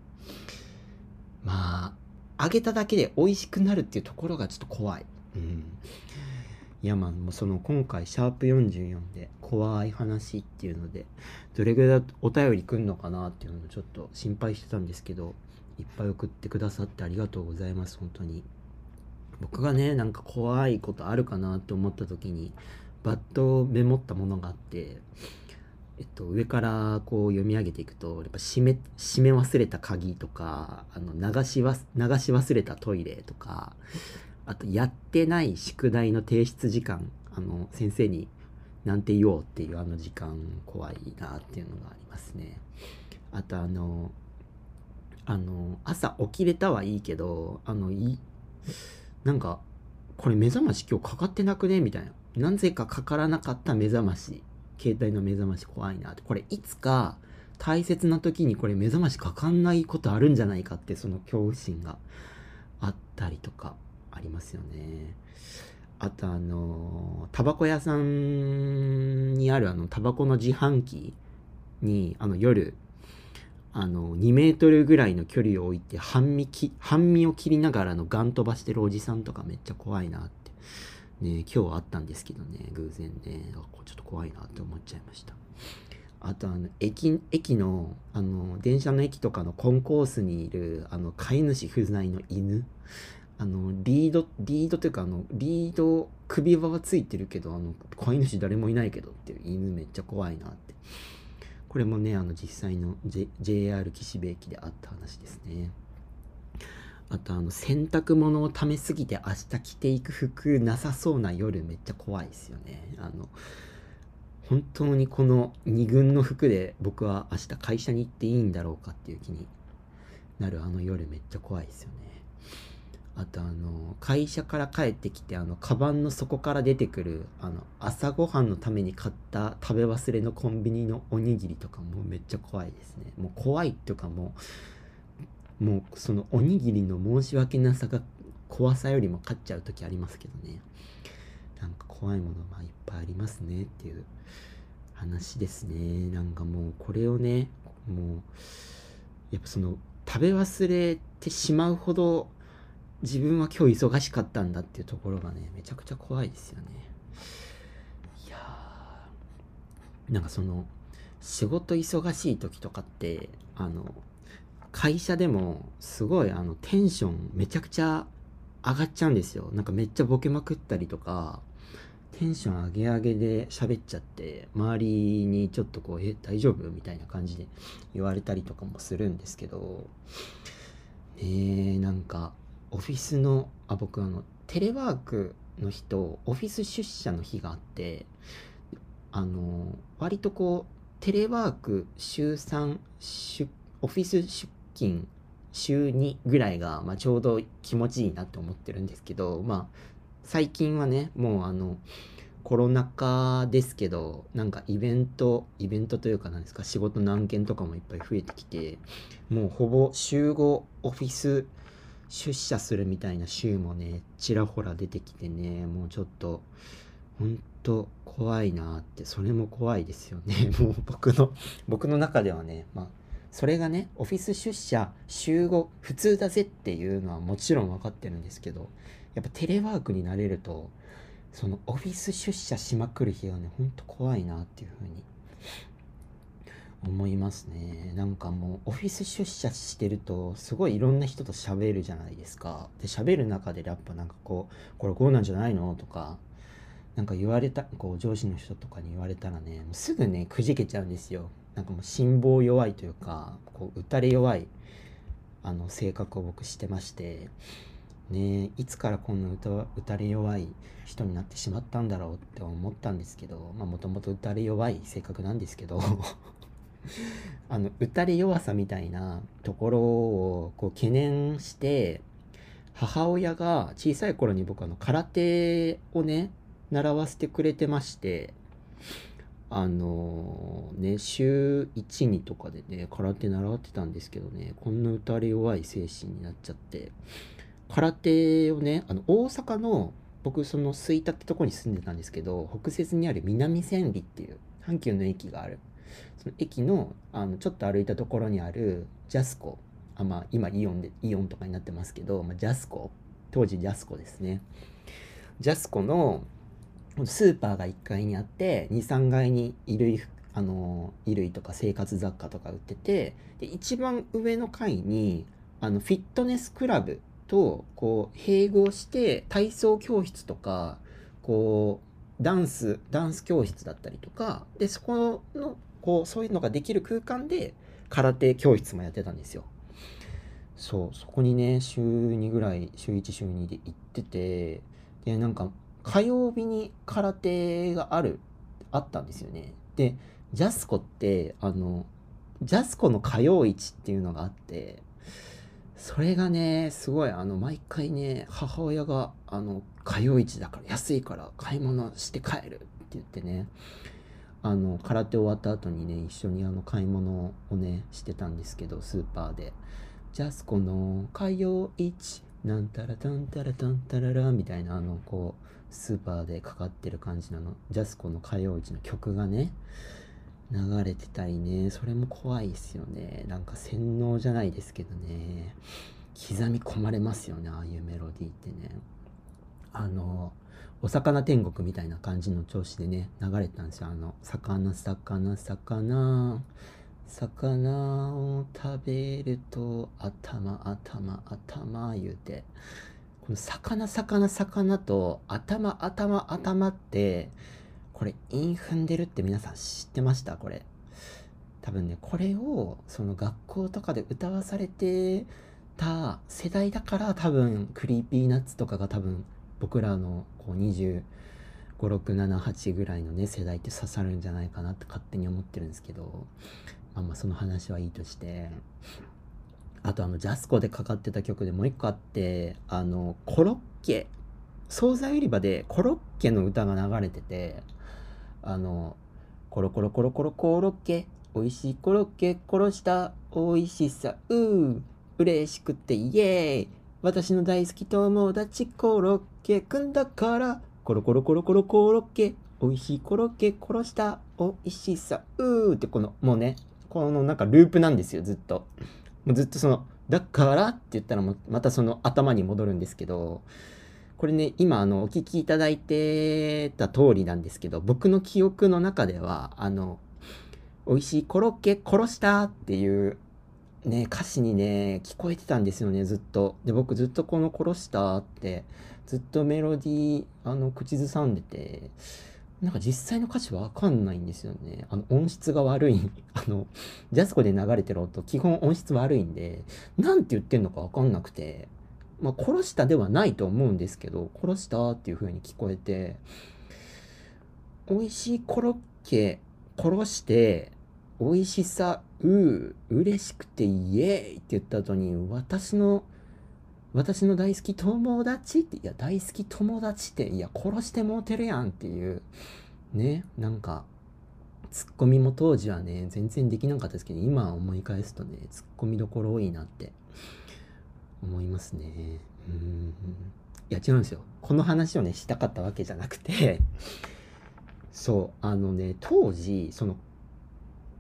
まあ揚げただけで美味しくなるっていうところがちょっと怖い。うん。いやまあもその今回シャープ44で怖い話っていうのでどれぐらいお便り来んのかなっていうのをちょっと心配してたんですけどいっぱい送ってくださってありがとうございます本当に。僕がねなんか怖いことあるかなって思った時にバッとメモったものがあってえっと、上からこう読み上げていくとやっぱ閉め閉め忘れた鍵とかあの流し流し忘れたトイレとかあとやってない宿題の提出時間あの先生になんて言おうっていうあの時間怖いなっていうのがありますね。あとあのあの朝起きれたはいいけどあのいなんかこれ目覚まし今日かかってなくねみたいな。なぜかかからなかった目覚まし携帯の目覚まし怖いなって。これいつか大切な時にこれ目覚ましかかんないことあるんじゃないかってその恐怖心があったりとか。ありますよね。あとあのタバコ屋さんにあるあのタバコの自販機にあの夜あの2メートルぐらいの距離を置いて半身き半身を切りながらのガン飛ばしてるおじさんとかめっちゃ怖いなって。ね今日あったんですけどね偶然ね。あちょっと怖いなって思っちゃいました。あとあの駅駅のあの電車の駅とかのコンコースにいるあの飼い主不在の犬。あのリードリードというかあのリード首輪はついてるけどあの飼い主誰もいないけどっていう犬めっちゃ怖いなって。これもねあの実際の、J、JR 岸辺駅であった話ですね。あとあの洗濯物をためすぎて明日着ていく服なさそうな夜めっちゃ怖いですよね。あの本当にこの2軍の服で僕は明日会社に行っていいんだろうかっていう気になるあの夜めっちゃ怖いですよね。あとあの会社から帰ってきてあのカバンの底から出てくるあの朝ごはんのために買った食べ忘れのコンビニのおにぎりとかもめっちゃ怖いですね。もう怖いっていうかももうそのおにぎりの申し訳なさが怖さよりも勝っちゃう時ありますけどね。なんか怖いものまあいっぱいありますねっていう話ですね。なんかもうこれをねもうやっぱその食べ忘れてしまうほど自分は今日忙しかったんだっていうところがねめちゃくちゃ怖いですよねいやーなんかその仕事忙しい時とかってあの会社でもすごいあのテンションめちゃくちゃ上がっちゃうんですよなんかめっちゃボケまくったりとかテンション上げ上げで喋っちゃって周りにちょっとこう「え大丈夫?」みたいな感じで言われたりとかもするんですけどねえなんかオフィスのあ僕あのテレワークの日とオフィス出社の日があってあの割とこうテレワーク週3オフィス出勤週2ぐらいが、まあ、ちょうど気持ちいいなって思ってるんですけどまあ最近はねもうあのコロナ禍ですけどなんかイベントイベントというかなんですか仕事の案件とかもいっぱい増えてきてもうほぼ週5オフィス出社するみたいな週もねちらほら出てきてねもうちょっとほんと怖いなってそれも怖いですよね。もう僕の僕の中ではねまあそれがねオフィス出社週5普通だぜっていうのはもちろん分かってるんですけどやっぱテレワークになれるとそのオフィス出社しまくる日はねほんと怖いなっていうふうに思いますね。なんかもうオフィス出社してるとすごいいろんな人と喋るじゃないですか。で喋る中でやっぱなんかこうこれこうなんじゃないのとかなんか言われたこう上司の人とかに言われたらねもうすぐねくじけちゃうんですよ。なんかもう辛抱弱いというかこう打たれ弱いあの性格を僕してましてねいつからこんな打た打たれ弱い人になってしまったんだろうって思ったんですけどまあもともと打たれ弱い性格なんですけど。あの打たれ弱さみたいなところをこう懸念して母親が小さい頃に僕あの空手をね習わせてくれてましてあのね週12とかでね空手習ってたんですけどねこんな打たれ弱い精神になっちゃって空手をねあの大阪の僕その吹田ってとこに住んでたんですけど北摂にある南千里っていう阪急の駅がある。その駅のあのちょっと歩いたところにあるジャスコ。あまあ今イオンでイオンとかになってますけど、まあ、ジャスコ。当時ジャスコですね。ジャスコのスーパーが1階にあって23階に衣類あの衣類とか生活雑貨とか売っててで一番上の階にあのフィットネスクラブとこう併合して体操教室とかこうダンスダンス教室だったりとかでそこのこうそういうのができる空間で空手教室もやってたんですよ。そうそこにね週2ぐらい週1週2で行っててでなんか火曜日に空手があるあったんですよね。でジャスコってあのジャスコの火曜市っていうのがあってそれがねすごいあの毎回ね母親があの火曜市だから安いから買い物して帰るって言ってねあの空手終わった後にね一緒にあの買い物をねしてたんですけどスーパーで。ジャスコの火曜市なんたらたんたらたんたららみたいなあのこうスーパーでかかってる感じなのジャスコの歌謡市の曲がね流れてたりねそれも怖いですよね。なんか洗脳じゃないですけどね。刻み込まれますよねああいうメロディーってね。あのお魚天国みたいな感じの調子でね流れてたんですよ。あの魚魚魚。魚を食べると頭頭頭言うて。この魚魚魚と頭頭頭ってこれ韻踏んでるって皆さん知ってました？これ。多分ねこれをその学校とかで歌わされてた世代だから多分 Creepy Nuts とかが多分僕らのこう25、6、7、8ぐらいのね世代って刺さるんじゃないかなって勝手に思ってるんですけどまあまあその話はいいとしてあとあのジャスコでかかってた曲でもう一個あってあのコロッケ惣菜売り場でコロッケの歌が流れててあのコロコロコロコロコロッケ美味しいコロッケ殺した美味しさうー嬉しくてイエーイ私の大好き友達コロッケくんだから。コロコロコロコロコロッケ。美味しいコロッケ殺した。美味しさう。ーってこのもうね。このなんかループなんですよずっと。もうずっとそのだからって言ったらまたその頭に戻るんですけど。これね今あのお聞きいただいてた通りなんですけど僕の記憶の中ではあの美味しいコロッケ殺したっていうね歌詞にね聞こえてたんですよねずっとで僕ずっとこの殺したってずっとメロディーあの口ずさんでてなんか実際の歌詞わかんないんですよね。あの音質が悪い。あの、ジャスコで流れてる音、基本音質悪いんで、なんて言ってんのかわかんなくて、まあ殺したではないと思うんですけど、殺したっていう風に聞こえて、美味しいコロッケ殺して、美味しさ、うー、嬉しくてイエーイって言った後に、私の私の大好き友達って、いや、大好き友達って、いや、殺してもうてるやんっていう、ね、なんか、ツッコミも当時はね、全然できなかったですけど、今思い返すとね、ツッコミどころ多いなって思いますね。うん。いや、違うんですよ。この話をね、したかったわけじゃなくて、そう、あのね、当時、その、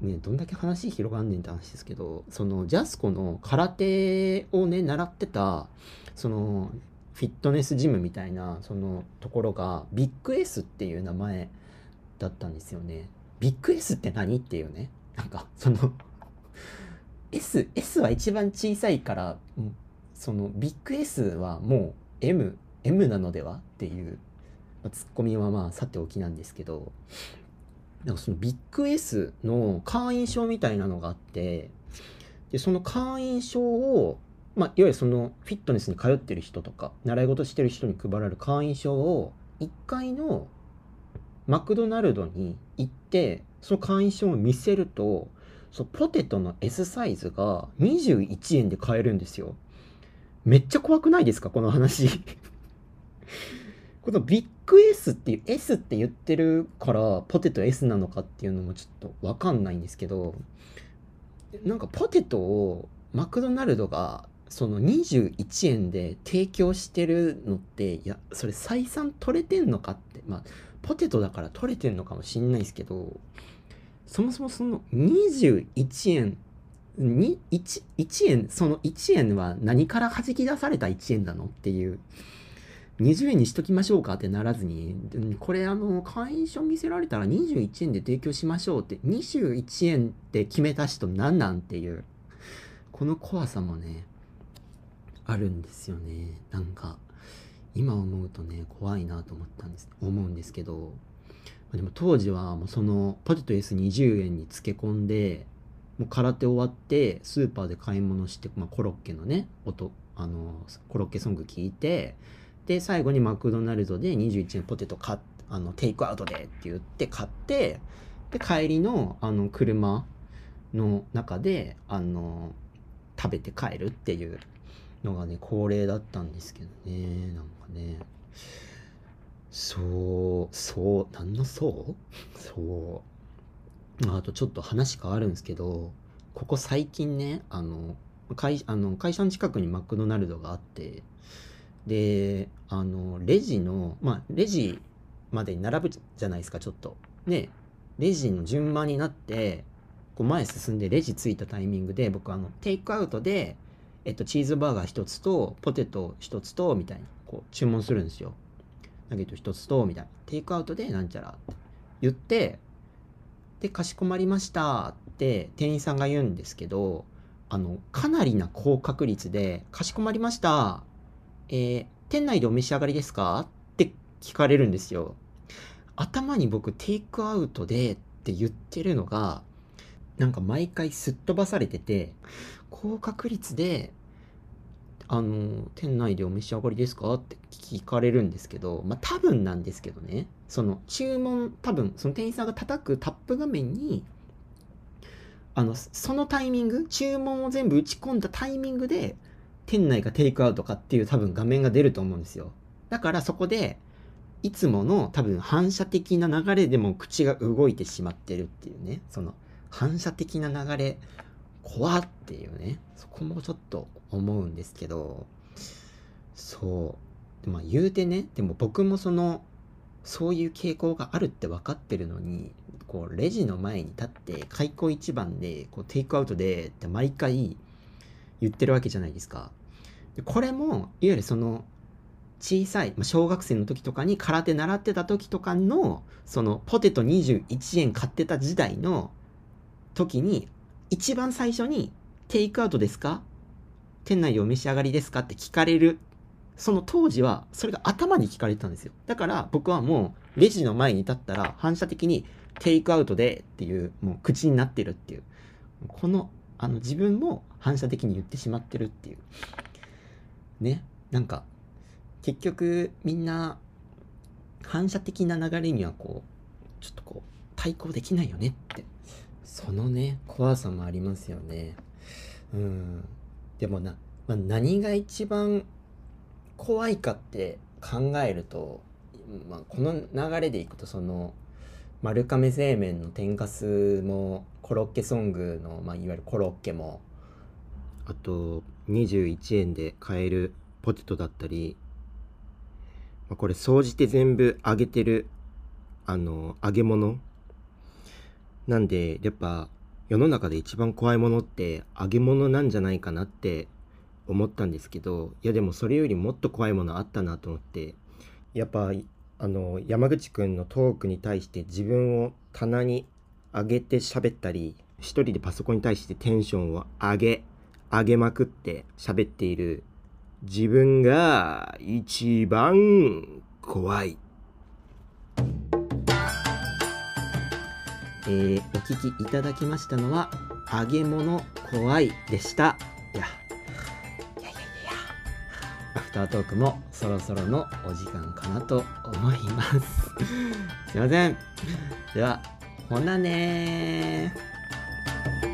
ね、どんだけ話広がんねんって話ですけどそのジャスコの空手をね習ってたそのフィットネスジムみたいなそのところがビッグ S っていう名前だったんですよね。ビッグ S って何っていうね。なんかその S, S は一番小さいからそのビッグ S はもう M, M なのではっていうまあツッコミはまあさておきなんですけどなんかそのビッグ S の会員証みたいなのがあってでその会員証を、まあ、いわゆるそのフィットネスに通ってる人とか習い事してる人に配られる会員証を1階のマクドナルドに行ってその会員証を見せるとそのポテトの S サイズが21円で買えるんですよ。めっちゃ怖くないですか？この話。このビッ S っていう S って言ってるからポテト S なのかっていうのもちょっとわかんないんですけどなんかポテトをマクドナルドがその21円で提供してるのっていやそれ採算取れてんのかってまあポテトだから取れてんのかもしんないですけどそもそもその21円に 1, 1円その1円は何から弾き出された1円なのっていう20円にしときましょうかってならずに、これあの、会員証見せられたら21円で提供しましょうって、21円って決めた人なんなんっていう、この怖さもね、あるんですよね。なんか、今思うとね、怖いなと思ったんです、思うんですけど、でも当時はもうそのポテト S20 円につけ込んで、もう空手終わってスーパーで買い物して、まあ、コロッケのね音あのコロッケソング聞いてで最後にマクドナルドで21円ポテト買あのテイクアウトでって言って買ってで帰りのあの車の中であの食べて帰るっていうのがね恒例だったんですけどねなんかね。そうそう何のそう？そう。あとちょっと話変わるんですけどここ最近ねあの会あの会社の近くにマクドナルドがあってであのレジのまあレジまでに並ぶじゃないですかちょっと。ね。レジの順番になってこう前進んでレジ着いたタイミングで僕あのテイクアウトで、えっと、チーズバーガー1つとポテト1つとみたいにこう注文するんですよ。ナゲット1つとみたいなテイクアウトでなんちゃらって。言ってでかしこまりましたって店員さんが言うんですけどあのかなりな高確率でかしこまりましたえー店内でお召し上がりですか？って聞かれるんですよ。頭に僕テイクアウトでって言ってるのがなんか毎回すっ飛ばされてて高確率であの店内でお召し上がりですか？って聞かれるんですけどまあ多分なんですけどね。その注文多分その店員さんが叩くタップ画面にあのそのタイミング注文を全部打ち込んだタイミングで店内がテイクアウトかっていう多分画面が出ると思うんですよ。だからそこでいつもの多分反射的な流れでも口が動いてしまってるっていうね。その反射的な流れ怖っていうね。そこもちょっと思うんですけど。そう。ま言うてねでも僕もそのそういう傾向があるって分かってるのにこうレジの前に立って開口一番でこうテイクアウトでって毎回言ってるわけじゃないですか。これもいわゆるその小さいまあ小学生の時とかに空手習ってた時とかのそのポテト21円買ってた時代の時に一番最初に「テイクアウトですか？店内でお召し上がりですか?」って聞かれるその当時はそれが頭に聞かれてたんですよ。だから僕はもうレジの前に立ったら反射的に「テイクアウトで」っていうもう口になってるっていう。このあの自分も反射的に言ってしまってるっていう。ね。なんか結局みんな反射的な流れにはこうちょっとこう対抗できないよねって。そのね怖さもありますよね。うん。でもな、まあ、何が一番怖いかって考えると、まあ、この流れでいくとその丸亀製麺の天かすもコロッケソングの、まあ、いわゆるコロッケもあと21円で買えるポテトだったり、まあ、これ総じて全部揚げてるあの揚げ物。なんでやっぱ世の中で一番怖いものって揚げ物なんじゃないかなって思ったんですけどいやでもそれよりもっと怖いものあったなと思ってやっぱあの山口くんのトークに対して自分を棚に上げて喋ったり一人でパソコンに対してテンションを上げ上げまくって喋っている自分が一番怖い。えー、お聞きいただきましたのは揚げ物怖いでした。いや、いやいやいやアフタートークもそろそろのお時間かなと思います。すいません。では、ほなねー。